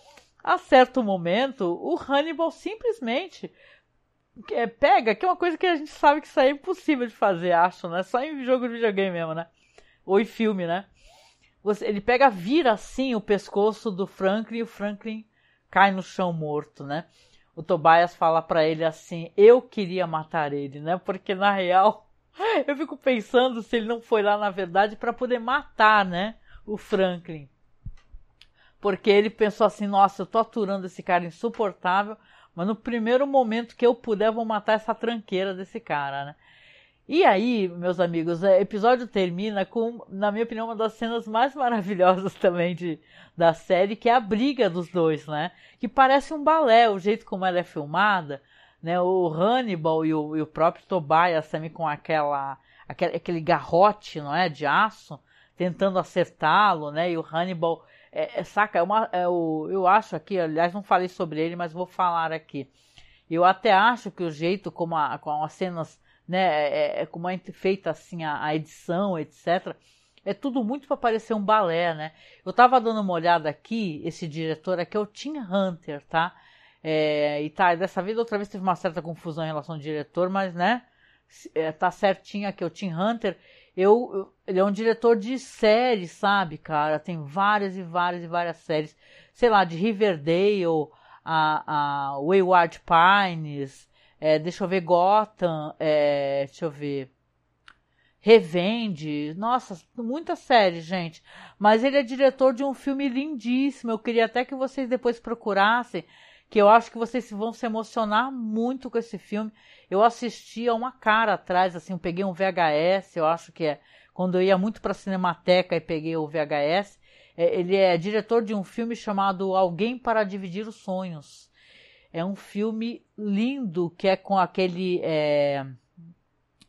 A certo momento, o Hannibal simplesmente é, pega, que é uma coisa que a gente sabe que isso é impossível de fazer, acho, né? Só em jogo de videogame mesmo, né? Ou em filme, né? Você, ele pega, vira assim o pescoço do Franklin e o Franklin cai no chão morto, né? O Tobias fala para ele assim: Eu queria matar ele, né? Porque na real, <laughs> eu fico pensando se ele não foi lá na verdade para poder matar, né? O Franklin. Porque ele pensou assim: Nossa, eu tô aturando esse cara insuportável, mas no primeiro momento que eu puder, eu vou matar essa tranqueira desse cara, né? E aí, meus amigos, o episódio termina com, na minha opinião, uma das cenas mais maravilhosas <laughs> também de, da série, que é a briga dos dois, né? Que parece um balé, o jeito como ela é filmada, né? O Hannibal e o, e o próprio Tobias também com aquela, aquele, aquele garrote, não é, de aço, tentando acertá-lo, né? E o Hannibal, é, é, saca, é uma, é o, eu acho aqui, aliás, não falei sobre ele, mas vou falar aqui. Eu até acho que o jeito como, a, como as cenas né? É, é como é feita assim a, a edição, etc. É tudo muito para parecer um balé, né? Eu estava dando uma olhada aqui, esse diretor aqui é o Tim Hunter, tá? É, e tá, dessa vez, outra vez teve uma certa confusão em relação ao diretor, mas, né? É, tá certinho aqui, o Tim Hunter. Eu, eu, ele é um diretor de séries, sabe, cara? Tem várias e várias e várias séries. Sei lá, de Riverdale, a, a Wayward Pines, é, deixa eu ver, Gotham, é, deixa eu ver. Revende, nossa, muitas séries, gente. Mas ele é diretor de um filme lindíssimo. Eu queria até que vocês depois procurassem, que eu acho que vocês vão se emocionar muito com esse filme. Eu assisti a uma cara atrás, assim, eu peguei um VHS, eu acho que é quando eu ia muito para a Cinemateca e peguei o VHS. É, ele é diretor de um filme chamado Alguém para Dividir os Sonhos. É um filme lindo que é com aquele. É...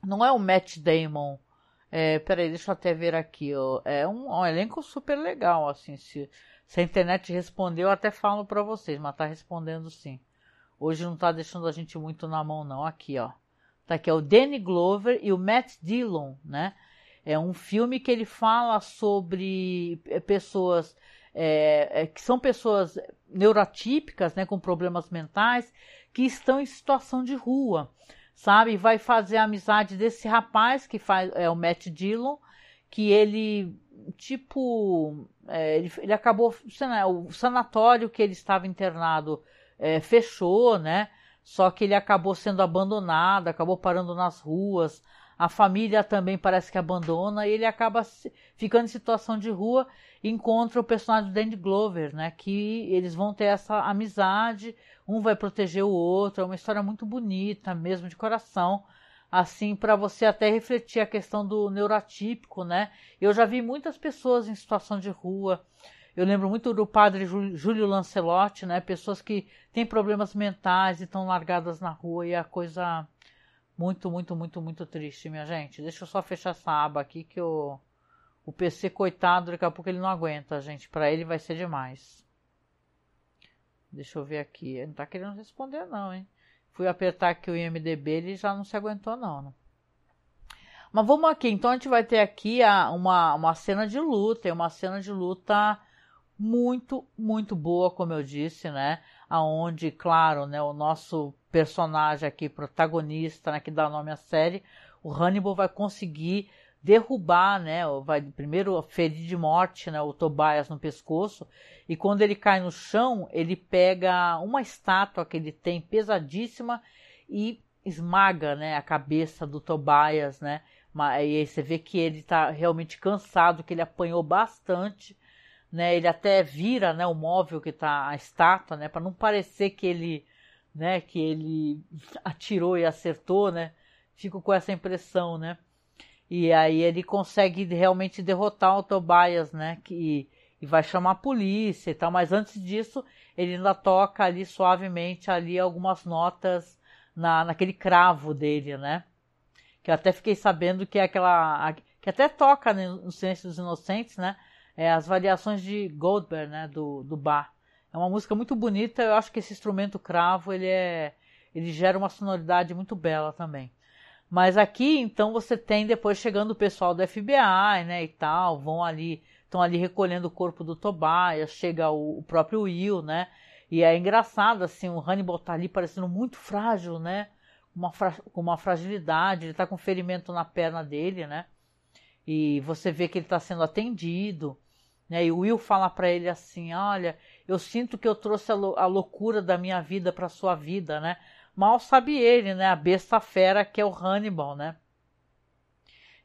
Não é o Matt Damon, é, peraí, deixa eu até ver aqui. Ó. É um, um elenco super legal, assim. Se, se a internet respondeu, eu até falo para vocês, mas tá respondendo sim. Hoje não tá deixando a gente muito na mão, não. Aqui, ó. Tá aqui, é o Danny Glover e o Matt Dillon, né? É um filme que ele fala sobre pessoas é, é, que são pessoas neurotípicas, né, com problemas mentais, que estão em situação de rua sabe? Vai fazer a amizade desse rapaz que faz é o Matt Dillon, que ele tipo é, ele, ele, acabou o sanatório que ele estava internado é, fechou, né? Só que ele acabou sendo abandonado, acabou parando nas ruas. A família também parece que abandona e ele acaba ficando em situação de rua. E encontra o personagem do Danny Glover, né? Que eles vão ter essa amizade um vai proteger o outro, é uma história muito bonita, mesmo de coração, assim para você até refletir a questão do neurotípico, né? Eu já vi muitas pessoas em situação de rua. Eu lembro muito do padre Júlio Lancelotti, né? Pessoas que têm problemas mentais e estão largadas na rua e a coisa muito, muito, muito, muito triste, minha gente. Deixa eu só fechar essa aba aqui que o, o PC, coitado, daqui a pouco ele não aguenta, gente. Para ele vai ser demais. Deixa eu ver aqui. Ele não tá querendo responder, não, hein? Fui apertar aqui o IMDB, ele já não se aguentou, não. Né? Mas vamos aqui. Então a gente vai ter aqui a, uma, uma cena de luta. É uma cena de luta muito, muito boa, como eu disse, né? Aonde, claro, né, o nosso personagem aqui, protagonista, né, que dá nome à série, o Hannibal vai conseguir derrubar, né? Vai primeiro ferir de morte, né? O Tobias no pescoço e quando ele cai no chão, ele pega uma estátua que ele tem pesadíssima e esmaga, né? A cabeça do Tobias, né? E aí você vê que ele está realmente cansado, que ele apanhou bastante, né? Ele até vira, né? O móvel que está a estátua, né? Para não parecer que ele, né? Que ele atirou e acertou, né? Fico com essa impressão, né? E aí ele consegue realmente derrotar o Tobias, né? Que, e vai chamar a polícia e tal. Mas antes disso, ele ainda toca ali suavemente ali algumas notas na, naquele cravo dele, né? Que eu até fiquei sabendo que é aquela. que até toca né, no Silêncio dos Inocentes, né? É as variações de Goldberg, né? Do, do bar. É uma música muito bonita. Eu acho que esse instrumento cravo ele é. Ele gera uma sonoridade muito bela também. Mas aqui, então, você tem depois chegando o pessoal do FBI, né, e tal, vão ali, estão ali recolhendo o corpo do Tobias, chega o, o, próprio Will, né, e é engraçado, assim, o Hannibal tá ali parecendo muito frágil, né, uma com uma fragilidade, ele tá com ferimento na perna dele, né, e você vê que ele está sendo atendido, né, e o Will fala para ele assim, olha, eu sinto que eu trouxe a, a loucura da minha vida para sua vida, né, Mal sabe ele, né? A besta fera que é o Hannibal, né?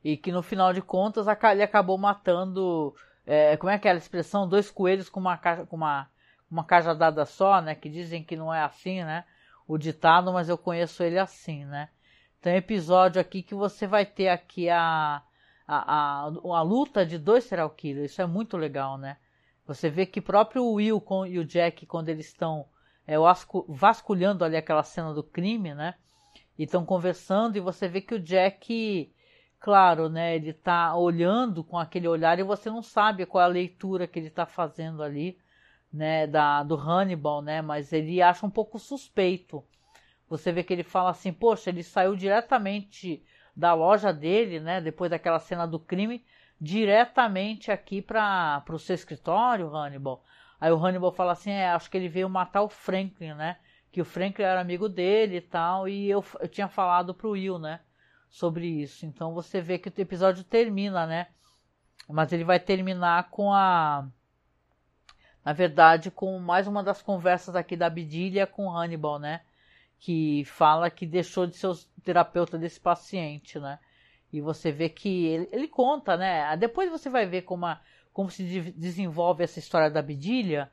E que no final de contas ele acabou matando. É, como é aquela expressão? Dois coelhos com uma, com uma, uma cajadada só, né? Que dizem que não é assim, né? O ditado, mas eu conheço ele assim, né? Tem um episódio aqui que você vai ter aqui a, a, a, a luta de dois serial killers. Isso é muito legal, né? Você vê que próprio o Will e o Jack, quando eles estão é, vasculhando ali aquela cena do crime, né? E estão conversando e você vê que o Jack, claro, né? Ele tá olhando com aquele olhar e você não sabe qual é a leitura que ele está fazendo ali, né? Da, do Hannibal, né? Mas ele acha um pouco suspeito. você vê que ele fala assim, poxa, ele saiu diretamente da loja dele, né, depois daquela cena do crime, diretamente aqui para o seu escritório, Hannibal. Aí o Hannibal fala assim, é, acho que ele veio matar o Franklin, né, que o Franklin era amigo dele e tal, e eu, eu tinha falado pro Will, né, sobre isso. Então você vê que o episódio termina, né, mas ele vai terminar com a na verdade, com mais uma das conversas aqui da Abdilia com Hannibal, né? Que fala que deixou de ser o terapeuta desse paciente, né? E você vê que ele, ele conta, né? Depois você vai ver como, a, como se desenvolve essa história da Abdilia,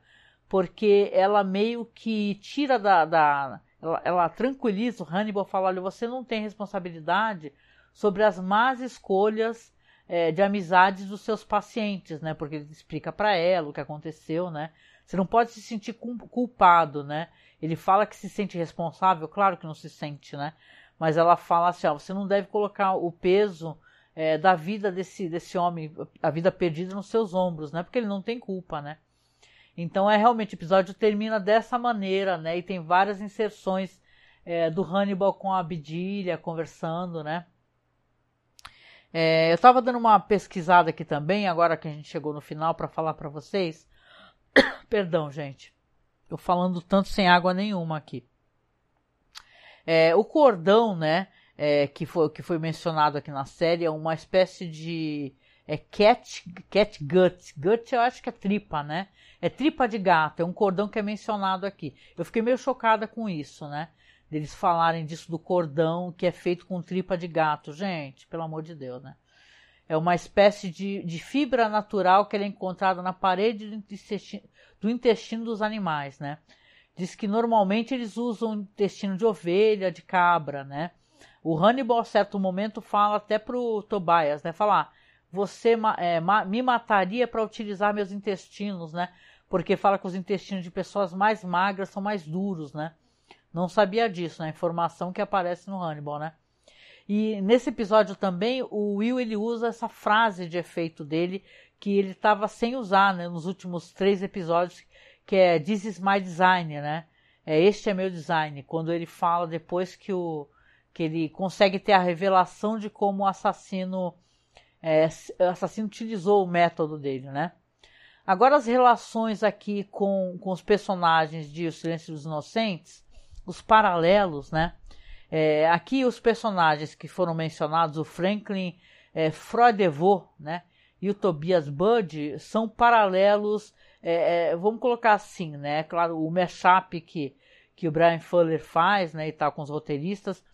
porque ela meio que tira da. da ela, ela tranquiliza o Hannibal, fala: olha, você não tem responsabilidade sobre as más escolhas é, de amizades dos seus pacientes, né? Porque ele explica para ela o que aconteceu, né? Você não pode se sentir culpado, né? Ele fala que se sente responsável, claro que não se sente, né? Mas ela fala assim, ó, você não deve colocar o peso é, da vida desse, desse homem, a vida perdida nos seus ombros, né? Porque ele não tem culpa, né? Então é realmente o episódio termina dessa maneira, né? E tem várias inserções é, do Hannibal com a Abdilia conversando, né? É, eu estava dando uma pesquisada aqui também, agora que a gente chegou no final, para falar para vocês. <coughs> Perdão, gente. Estou falando tanto sem água nenhuma aqui. É, o cordão, né, é, que, foi, que foi mencionado aqui na série, é uma espécie de é cat, cat gut. Gut eu acho que é tripa, né? É tripa de gato, é um cordão que é mencionado aqui. Eu fiquei meio chocada com isso, né? deles falarem disso do cordão que é feito com tripa de gato. Gente, pelo amor de Deus, né? É uma espécie de, de fibra natural que é encontrada na parede do intestino, do intestino dos animais, né? Diz que normalmente eles usam intestino de ovelha, de cabra, né? O Hannibal, a certo momento, fala até pro Tobias, né? Falar, ah, você é, me mataria para utilizar meus intestinos, né? Porque fala que os intestinos de pessoas mais magras são mais duros, né? Não sabia disso, né? Informação que aparece no Hannibal, né? E nesse episódio também, o Will ele usa essa frase de efeito dele que ele estava sem usar né, nos últimos três episódios, que é This is my design, né? É, este é meu design. Quando ele fala depois que, o, que ele consegue ter a revelação de como o assassino, é, assassino utilizou o método dele, né? Agora as relações aqui com, com os personagens de O Silêncio dos Inocentes, os paralelos, né? É, aqui os personagens que foram mencionados, o Franklin é, Froidevaux, né? E o Tobias Bud são paralelos, é, é, vamos colocar assim, né? Claro, o mashup que, que o Brian Fuller faz, né? E tal, com os roteiristas,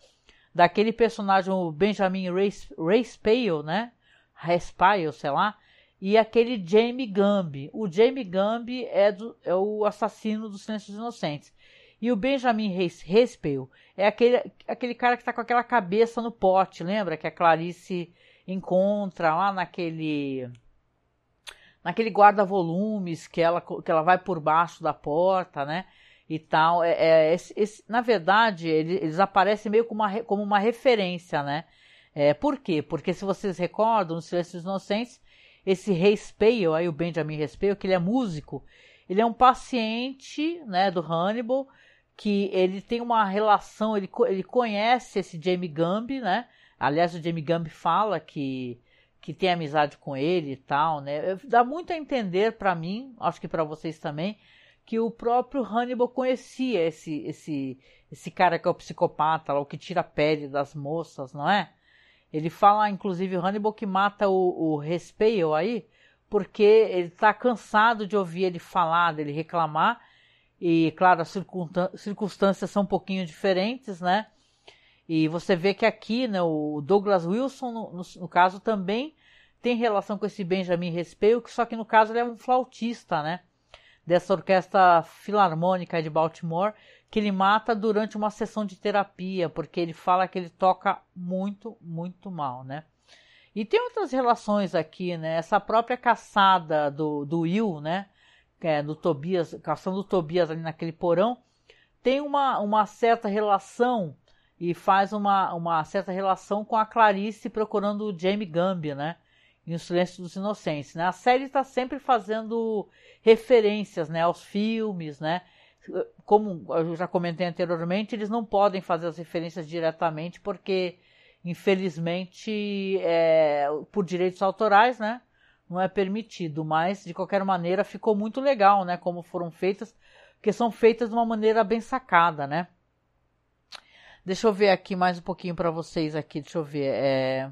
daquele personagem, o Benjamin Race, né? Raspale, sei lá, e aquele Jamie Gumby. O Jamie Gumby é, do, é o assassino dos Silêncios Inocentes. E o Benjamin Respel é aquele, aquele cara que está com aquela cabeça no pote, lembra? Que a Clarice encontra lá naquele naquele guarda-volumes que ela, que ela vai por baixo da porta, né? E tal. É, é esse, esse, na verdade, eles, eles, aparecem meio como uma, como uma referência, né? É, por quê? Porque se vocês recordam, no Silêncio dos Inocentes, esse Respale, aí o Benjamin Respale, que ele é músico, ele é um paciente né, do Hannibal que ele tem uma relação, ele, ele conhece esse Jamie Gumby, né? Aliás, o Jamie Gumby fala que, que tem amizade com ele e tal, né? Dá muito a entender para mim, acho que para vocês também, que o próprio Hannibal conhecia esse esse esse cara que é o psicopata, o que tira a pele das moças, não é? Ele fala, inclusive, o Hannibal que mata o, o Respeio aí, porque ele está cansado de ouvir ele falar, dele reclamar, e, claro, as circunstâncias são um pouquinho diferentes, né? E você vê que aqui, né, o Douglas Wilson, no, no, no caso, também tem relação com esse Benjamin Respeio, só que no caso ele é um flautista, né? Dessa orquestra filarmônica de Baltimore, que ele mata durante uma sessão de terapia, porque ele fala que ele toca muito, muito mal, né? E tem outras relações aqui, né? Essa própria caçada do, do Will, né? É, Tobias, caçando o Tobias ali naquele porão, tem uma, uma certa relação e faz uma, uma certa relação com a Clarice procurando o Jamie Gambia, né? Em O Silêncio dos Inocentes, né? A série está sempre fazendo referências, né? Aos filmes, né? como eu já comentei anteriormente, eles não podem fazer as referências diretamente porque, infelizmente, é, por direitos autorais, né, não é permitido. Mas de qualquer maneira ficou muito legal, né, como foram feitas, porque são feitas de uma maneira bem sacada, né. Deixa eu ver aqui mais um pouquinho para vocês aqui. Deixa eu ver. É,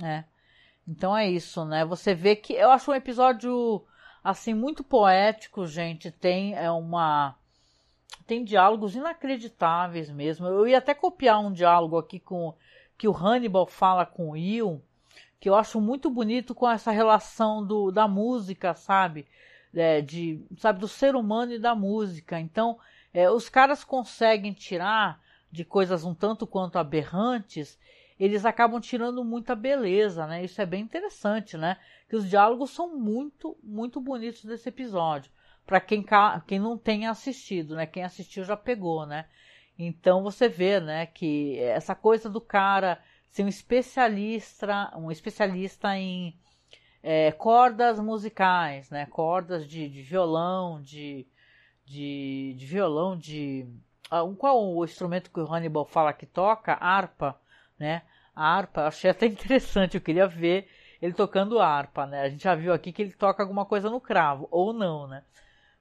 é. Então é isso, né? Você vê que eu acho um episódio assim muito poético, gente. Tem é uma tem diálogos inacreditáveis mesmo. Eu ia até copiar um diálogo aqui com que o Hannibal fala com o Will, que eu acho muito bonito com essa relação do, da música, sabe? É, de, sabe, do ser humano e da música. Então, é, os caras conseguem tirar de coisas um tanto quanto aberrantes, eles acabam tirando muita beleza, né? Isso é bem interessante, né? Que os diálogos são muito, muito bonitos desse episódio. Para quem, quem não tenha assistido, né? Quem assistiu já pegou, né? Então você vê, né, que essa coisa do cara ser um especialista, um especialista em é, cordas musicais, né? Cordas de, de violão, de, de, de violão, de ah, qual o instrumento que o Hannibal fala que toca? Harpa, né? Harpa, achei até <laughs> interessante, eu queria ver ele tocando harpa, né? A gente já viu aqui que ele toca alguma coisa no cravo, ou não, né?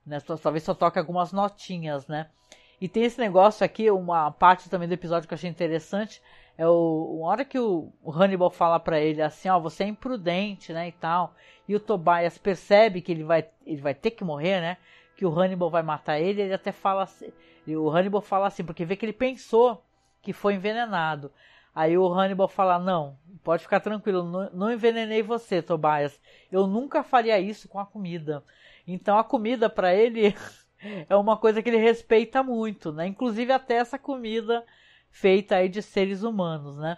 né? Talvez só toque algumas notinhas, né? E tem esse negócio aqui, uma parte também do episódio que eu achei interessante, é o, uma hora que o, o Hannibal fala para ele assim, ó, você é imprudente, né, e tal, e o Tobias percebe que ele vai, ele vai ter que morrer, né, que o Hannibal vai matar ele, ele até fala assim, o Hannibal fala assim, porque vê que ele pensou que foi envenenado. Aí o Hannibal fala: Não, pode ficar tranquilo, não, não envenenei você, Tobias. Eu nunca faria isso com a comida. Então a comida para ele <laughs> é uma coisa que ele respeita muito, né? Inclusive até essa comida feita aí de seres humanos, né?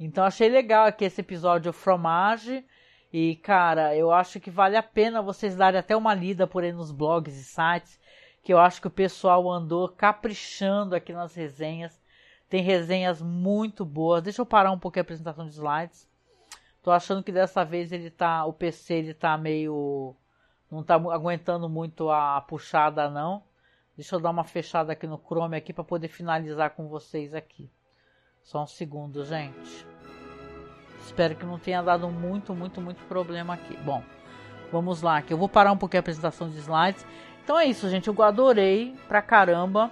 Então achei legal aqui esse episódio Fromage. E cara, eu acho que vale a pena vocês darem até uma lida por aí nos blogs e sites que eu acho que o pessoal andou caprichando aqui nas resenhas. Tem resenhas muito boas. Deixa eu parar um pouquinho a apresentação de slides. Tô achando que dessa vez ele tá, o PC ele tá meio não tá aguentando muito a puxada não. Deixa eu dar uma fechada aqui no Chrome aqui para poder finalizar com vocês aqui. Só um segundo, gente. Espero que não tenha dado muito, muito, muito problema aqui. Bom, vamos lá, eu vou parar um pouquinho a apresentação de slides então é isso, gente. Eu adorei pra caramba.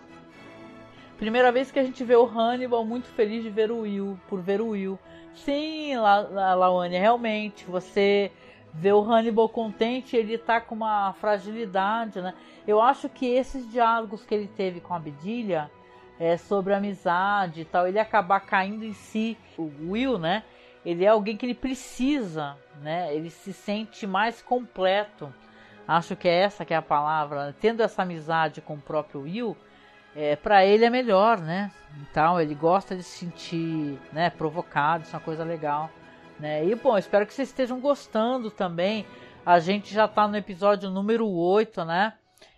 Primeira vez que a gente vê o Hannibal muito feliz de ver o Will, por ver o Will. Sim, La La realmente, você vê o Hannibal contente, ele tá com uma fragilidade, né? Eu acho que esses diálogos que ele teve com a Bedilha é, sobre amizade e tal, ele acabar caindo em si, o Will, né? Ele é alguém que ele precisa, né? Ele se sente mais completo Acho que é essa que é a palavra. Tendo essa amizade com o próprio Will, é, para ele é melhor, né? Então ele gosta de se sentir, né, provocado, isso é uma coisa legal, né? E bom, espero que vocês estejam gostando também. A gente já tá no episódio número 8, né?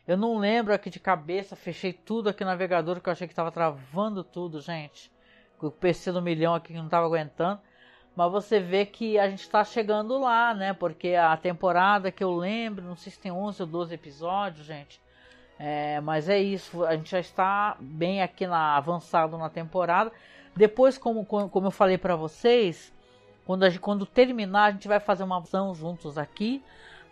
Eu não lembro aqui de cabeça, fechei tudo aqui no navegador que eu achei que tava travando tudo, gente. O PC do milhão aqui que não tava aguentando. Mas você vê que a gente está chegando lá, né? Porque a temporada que eu lembro, não sei se tem 11 ou 12 episódios, gente. É, mas é isso, a gente já está bem aqui na avançado na temporada. Depois, como, como eu falei para vocês, quando, gente, quando terminar, a gente vai fazer uma ação juntos aqui,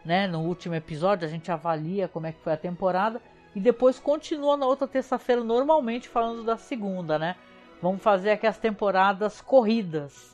né? No último episódio, a gente avalia como é que foi a temporada. E depois continua na outra terça-feira, normalmente falando da segunda, né? Vamos fazer aqui as temporadas corridas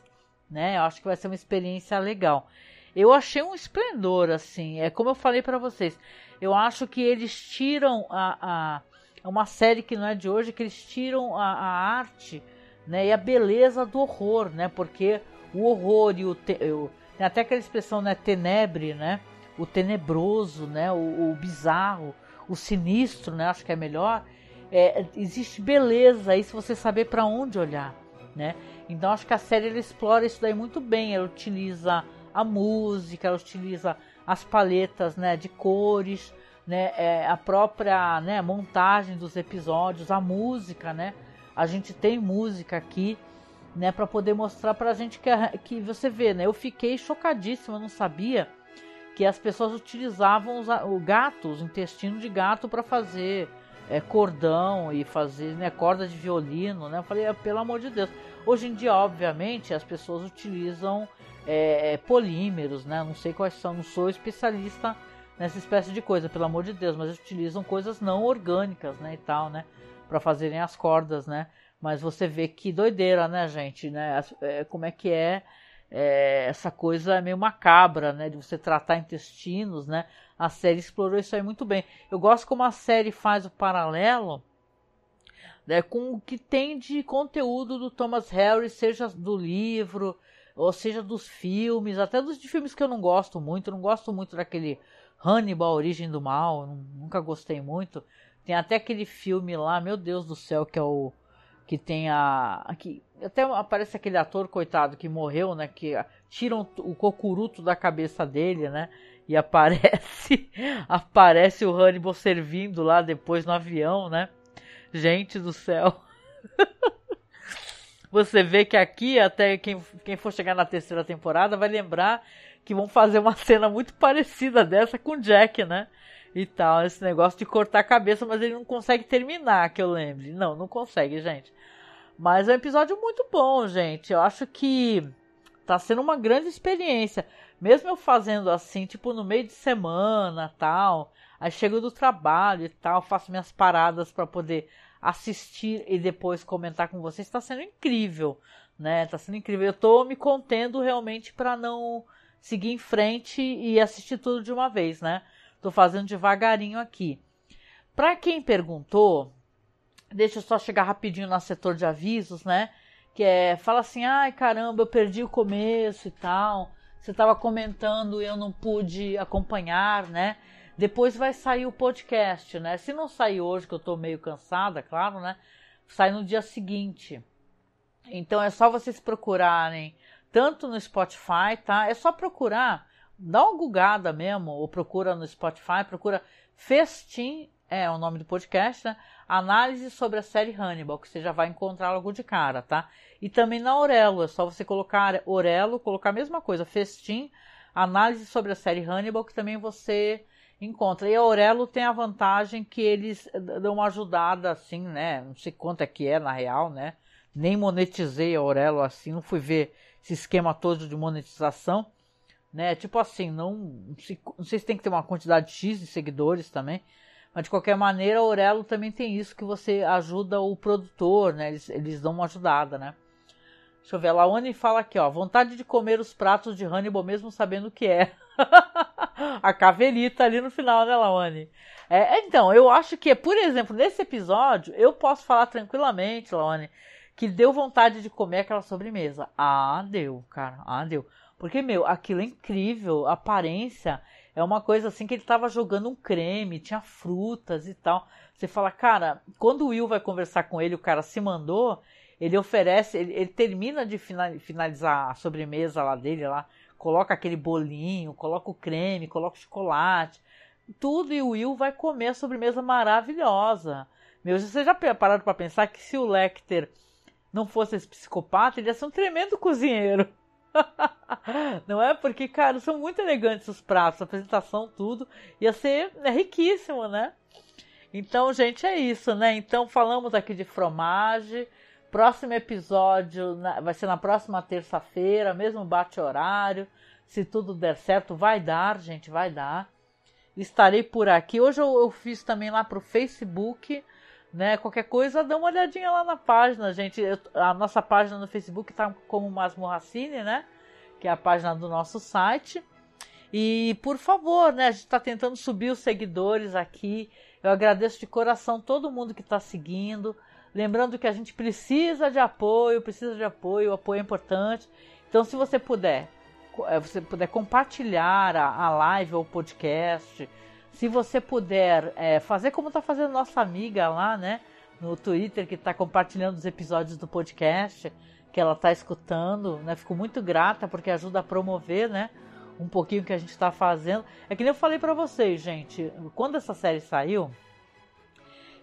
né? Eu acho que vai ser uma experiência legal. Eu achei um esplendor, assim. É como eu falei para vocês. Eu acho que eles tiram a, a é uma série que não é de hoje, que eles tiram a, a arte, né? E a beleza do horror, né? Porque o horror e o, te, o tem até aquela expressão, né? Tenebre, né? O tenebroso, né? O, o bizarro, o sinistro, né? Acho que é melhor. É, existe beleza aí se você saber para onde olhar, né? Então acho que a série ela explora isso daí muito bem. Ela utiliza a música, ela utiliza as paletas né, de cores, né, é, a própria né, montagem dos episódios, a música, né? A gente tem música aqui, né, para poder mostrar para a gente que, que você vê, né? Eu fiquei chocadíssima, não sabia que as pessoas utilizavam os, o gato, os intestinos de gato para fazer é, cordão e fazer né, corda de violino, né? Eu falei, ah, pelo amor de Deus. Hoje em dia, obviamente, as pessoas utilizam é, é, polímeros, né? Não sei quais são, não sou especialista nessa espécie de coisa, pelo amor de Deus, mas utilizam coisas não orgânicas, né, e tal, né, para fazerem as cordas, né? Mas você vê que doideira, né, gente, né? É, como é que é, é, essa coisa meio macabra, né, de você tratar intestinos, né? A série explorou isso aí muito bem. Eu gosto como a série faz o paralelo né, com o que tem de conteúdo do Thomas Harris, seja do livro, ou seja dos filmes, até dos de filmes que eu não gosto muito. Eu não gosto muito daquele Hannibal, Origem do Mal, nunca gostei muito. Tem até aquele filme lá, meu Deus do céu, que é o que tem a aqui até aparece aquele ator coitado que morreu, né, que tiram o cocuruto da cabeça dele, né? E aparece <laughs> aparece o Hannibal servindo lá depois no avião, né? Gente do céu. <laughs> Você vê que aqui, até quem, quem for chegar na terceira temporada, vai lembrar que vão fazer uma cena muito parecida dessa com Jack, né? E tal, esse negócio de cortar a cabeça, mas ele não consegue terminar, que eu lembre. Não, não consegue, gente. Mas é um episódio muito bom, gente. Eu acho que tá sendo uma grande experiência. Mesmo eu fazendo assim, tipo, no meio de semana, tal. Aí chego do trabalho e tal, faço minhas paradas para poder assistir e depois comentar com vocês. Está sendo incrível, né? Está sendo incrível. Eu estou me contendo realmente para não seguir em frente e assistir tudo de uma vez, né? Estou fazendo devagarinho aqui. Para quem perguntou, deixa eu só chegar rapidinho no setor de avisos, né? Que é, fala assim, ai caramba, eu perdi o começo e tal. Você estava comentando e eu não pude acompanhar, né? Depois vai sair o podcast, né? Se não sair hoje, que eu tô meio cansada, claro, né? Sai no dia seguinte. Então é só vocês procurarem tanto no Spotify, tá? É só procurar, dá uma googada mesmo, ou procura no Spotify, procura Festim, é o nome do podcast, né? Análise sobre a série Hannibal, que você já vai encontrar logo de cara, tá? E também na Orelo, é só você colocar Orelo, colocar a mesma coisa, Festim, análise sobre a série Hannibal, que também você encontra. E a Aurelo tem a vantagem que eles dão uma ajudada assim, né? Não sei quanto é que é na real, né? Nem monetizei a Aurelo assim, não fui ver esse esquema todo de monetização, né? Tipo assim, não, sei, não sei se tem que ter uma quantidade X de seguidores também, mas de qualquer maneira a Aurelo também tem isso que você ajuda o produtor, né? Eles, eles dão uma ajudada, né? Deixa eu ver, a Laone fala aqui, ó, vontade de comer os pratos de Hannibal mesmo sabendo o que é. <laughs> a cavelita ali no final, né, Lawane? É, então, eu acho que, por exemplo, nesse episódio, eu posso falar tranquilamente, Lawane, que deu vontade de comer aquela sobremesa. Ah, deu, cara. Ah, deu. Porque, meu, aquilo é incrível. A aparência é uma coisa assim que ele tava jogando um creme, tinha frutas e tal. Você fala, cara, quando o Will vai conversar com ele, o cara se mandou, ele oferece, ele, ele termina de finalizar a sobremesa lá dele lá coloca aquele bolinho, coloca o creme, coloca o chocolate, tudo e o Will vai comer a sobremesa maravilhosa. Meu, você já pararam para pensar que se o Lecter não fosse esse psicopata, ele ia ser um tremendo cozinheiro. <laughs> não é? Porque, cara, são muito elegantes os pratos, a apresentação, tudo. Ia ser é riquíssimo, né? Então, gente, é isso, né? Então, falamos aqui de fromage. Próximo episódio vai ser na próxima terça-feira, mesmo bate-horário. Se tudo der certo, vai dar, gente, vai dar. Estarei por aqui. Hoje eu, eu fiz também lá pro Facebook, né? Qualquer coisa, dá uma olhadinha lá na página, gente. Eu, a nossa página no Facebook tá como Masmorracine, né? Que é a página do nosso site. E por favor, né? A gente está tentando subir os seguidores aqui. Eu agradeço de coração todo mundo que está seguindo. Lembrando que a gente precisa de apoio, precisa de apoio, o apoio é importante. Então, se você puder, eh, você puder compartilhar a, a live ou o podcast, se você puder é, fazer como está fazendo nossa amiga lá, né, no Twitter, que está compartilhando os episódios do podcast, que ela está escutando, né, fico muito grata porque ajuda a promover, né, um pouquinho que a gente está fazendo. É que nem eu falei para vocês, gente, quando essa série saiu,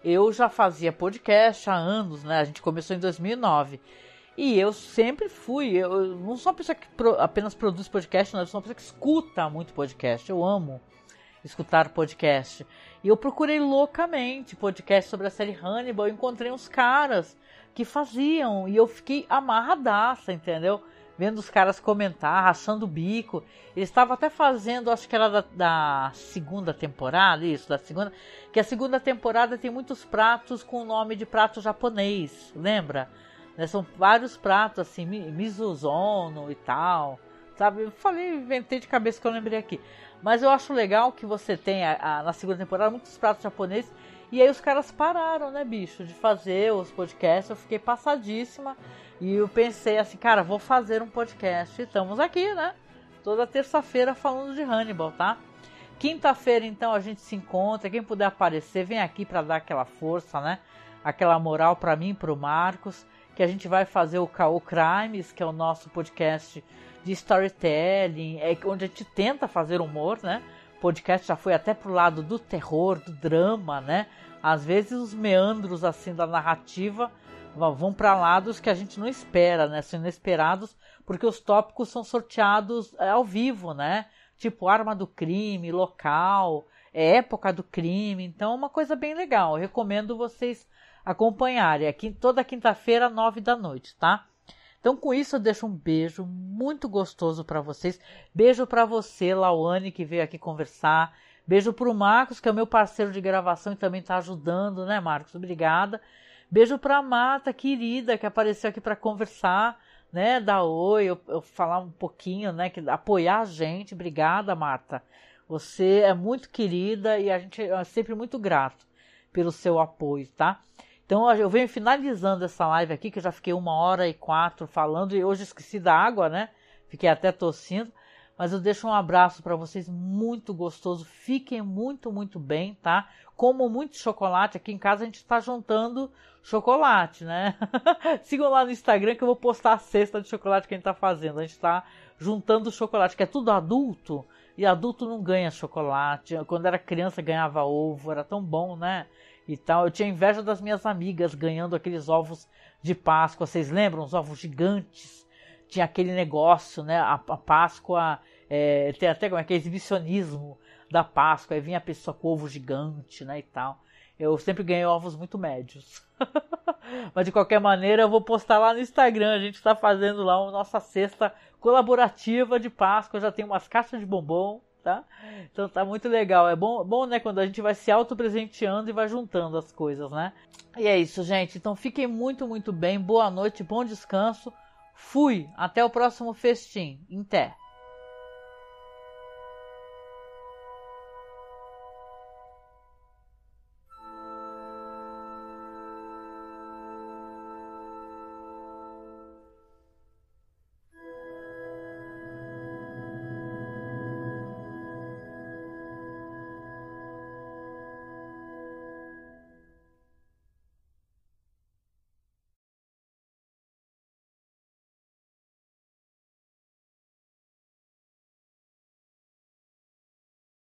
eu já fazia podcast há anos, né? A gente começou em 2009. E eu sempre fui, eu não sou uma pessoa que apenas produz podcast, não, eu sou uma pessoa que escuta muito podcast, eu amo. Escutar podcast. E eu procurei loucamente podcast sobre a série Hannibal, encontrei uns caras que faziam e eu fiquei amarradaça, entendeu? Vendo os caras comentar, rachando o bico. Eles estavam até fazendo, acho que era da, da, segunda temporada, isso, da segunda. Que a segunda temporada tem muitos pratos com o nome de prato japonês, lembra? Né, são vários pratos, assim, mizuzono e tal. Sabe? Eu falei, inventei de cabeça que eu lembrei aqui. Mas eu acho legal que você tenha na segunda temporada muitos pratos japoneses. E aí os caras pararam, né, bicho, de fazer os podcasts. Eu fiquei passadíssima. E eu pensei assim, cara, vou fazer um podcast. E estamos aqui, né? Toda terça-feira falando de Hannibal, tá? Quinta-feira, então, a gente se encontra. Quem puder aparecer, vem aqui para dar aquela força, né? Aquela moral para mim, para o Marcos. Que a gente vai fazer o Caô Crimes, que é o nosso podcast de storytelling, é onde a gente tenta fazer humor, né? O podcast já foi até pro lado do terror, do drama, né? Às vezes os meandros assim da narrativa vão para lados que a gente não espera, né? São inesperados, porque os tópicos são sorteados é, ao vivo, né? Tipo arma do crime, local, é época do crime, então é uma coisa bem legal. Eu recomendo vocês acompanharem aqui toda quinta-feira, nove da noite, tá? Então, com isso, eu deixo um beijo muito gostoso para vocês. Beijo para você, Lauane, que veio aqui conversar. Beijo para o Marcos, que é o meu parceiro de gravação e também está ajudando, né, Marcos? Obrigada. Beijo para a Marta, querida, que apareceu aqui para conversar, né? Dar oi, eu, eu, falar um pouquinho, né? Que, apoiar a gente. Obrigada, Marta. Você é muito querida e a gente é sempre muito grato pelo seu apoio, tá? Então eu venho finalizando essa live aqui, que eu já fiquei uma hora e quatro falando, e hoje esqueci da água, né? Fiquei até tossindo. Mas eu deixo um abraço para vocês muito gostoso. Fiquem muito, muito bem, tá? Como muito chocolate. Aqui em casa a gente está juntando chocolate, né? <laughs> Sigam lá no Instagram que eu vou postar a cesta de chocolate que a gente está fazendo. A gente está juntando chocolate, que é tudo adulto. E adulto não ganha chocolate. Quando era criança ganhava ovo, era tão bom, né? E tal. Eu tinha inveja das minhas amigas ganhando aqueles ovos de Páscoa. Vocês lembram? Os ovos gigantes. Tinha aquele negócio, né? A, a Páscoa é, tem até como é que é exibicionismo da Páscoa. Aí vinha a pessoa com ovo gigante, né? E tal. Eu sempre ganhei ovos muito médios. <laughs> Mas de qualquer maneira, eu vou postar lá no Instagram. A gente está fazendo lá a nossa cesta colaborativa de Páscoa. Eu já tem umas caixas de bombom tá? Então tá muito legal. É bom, bom, né, quando a gente vai se auto-presenteando e vai juntando as coisas, né? E é isso, gente. Então fiquem muito, muito bem. Boa noite, bom descanso. Fui. Até o próximo festim. Em té.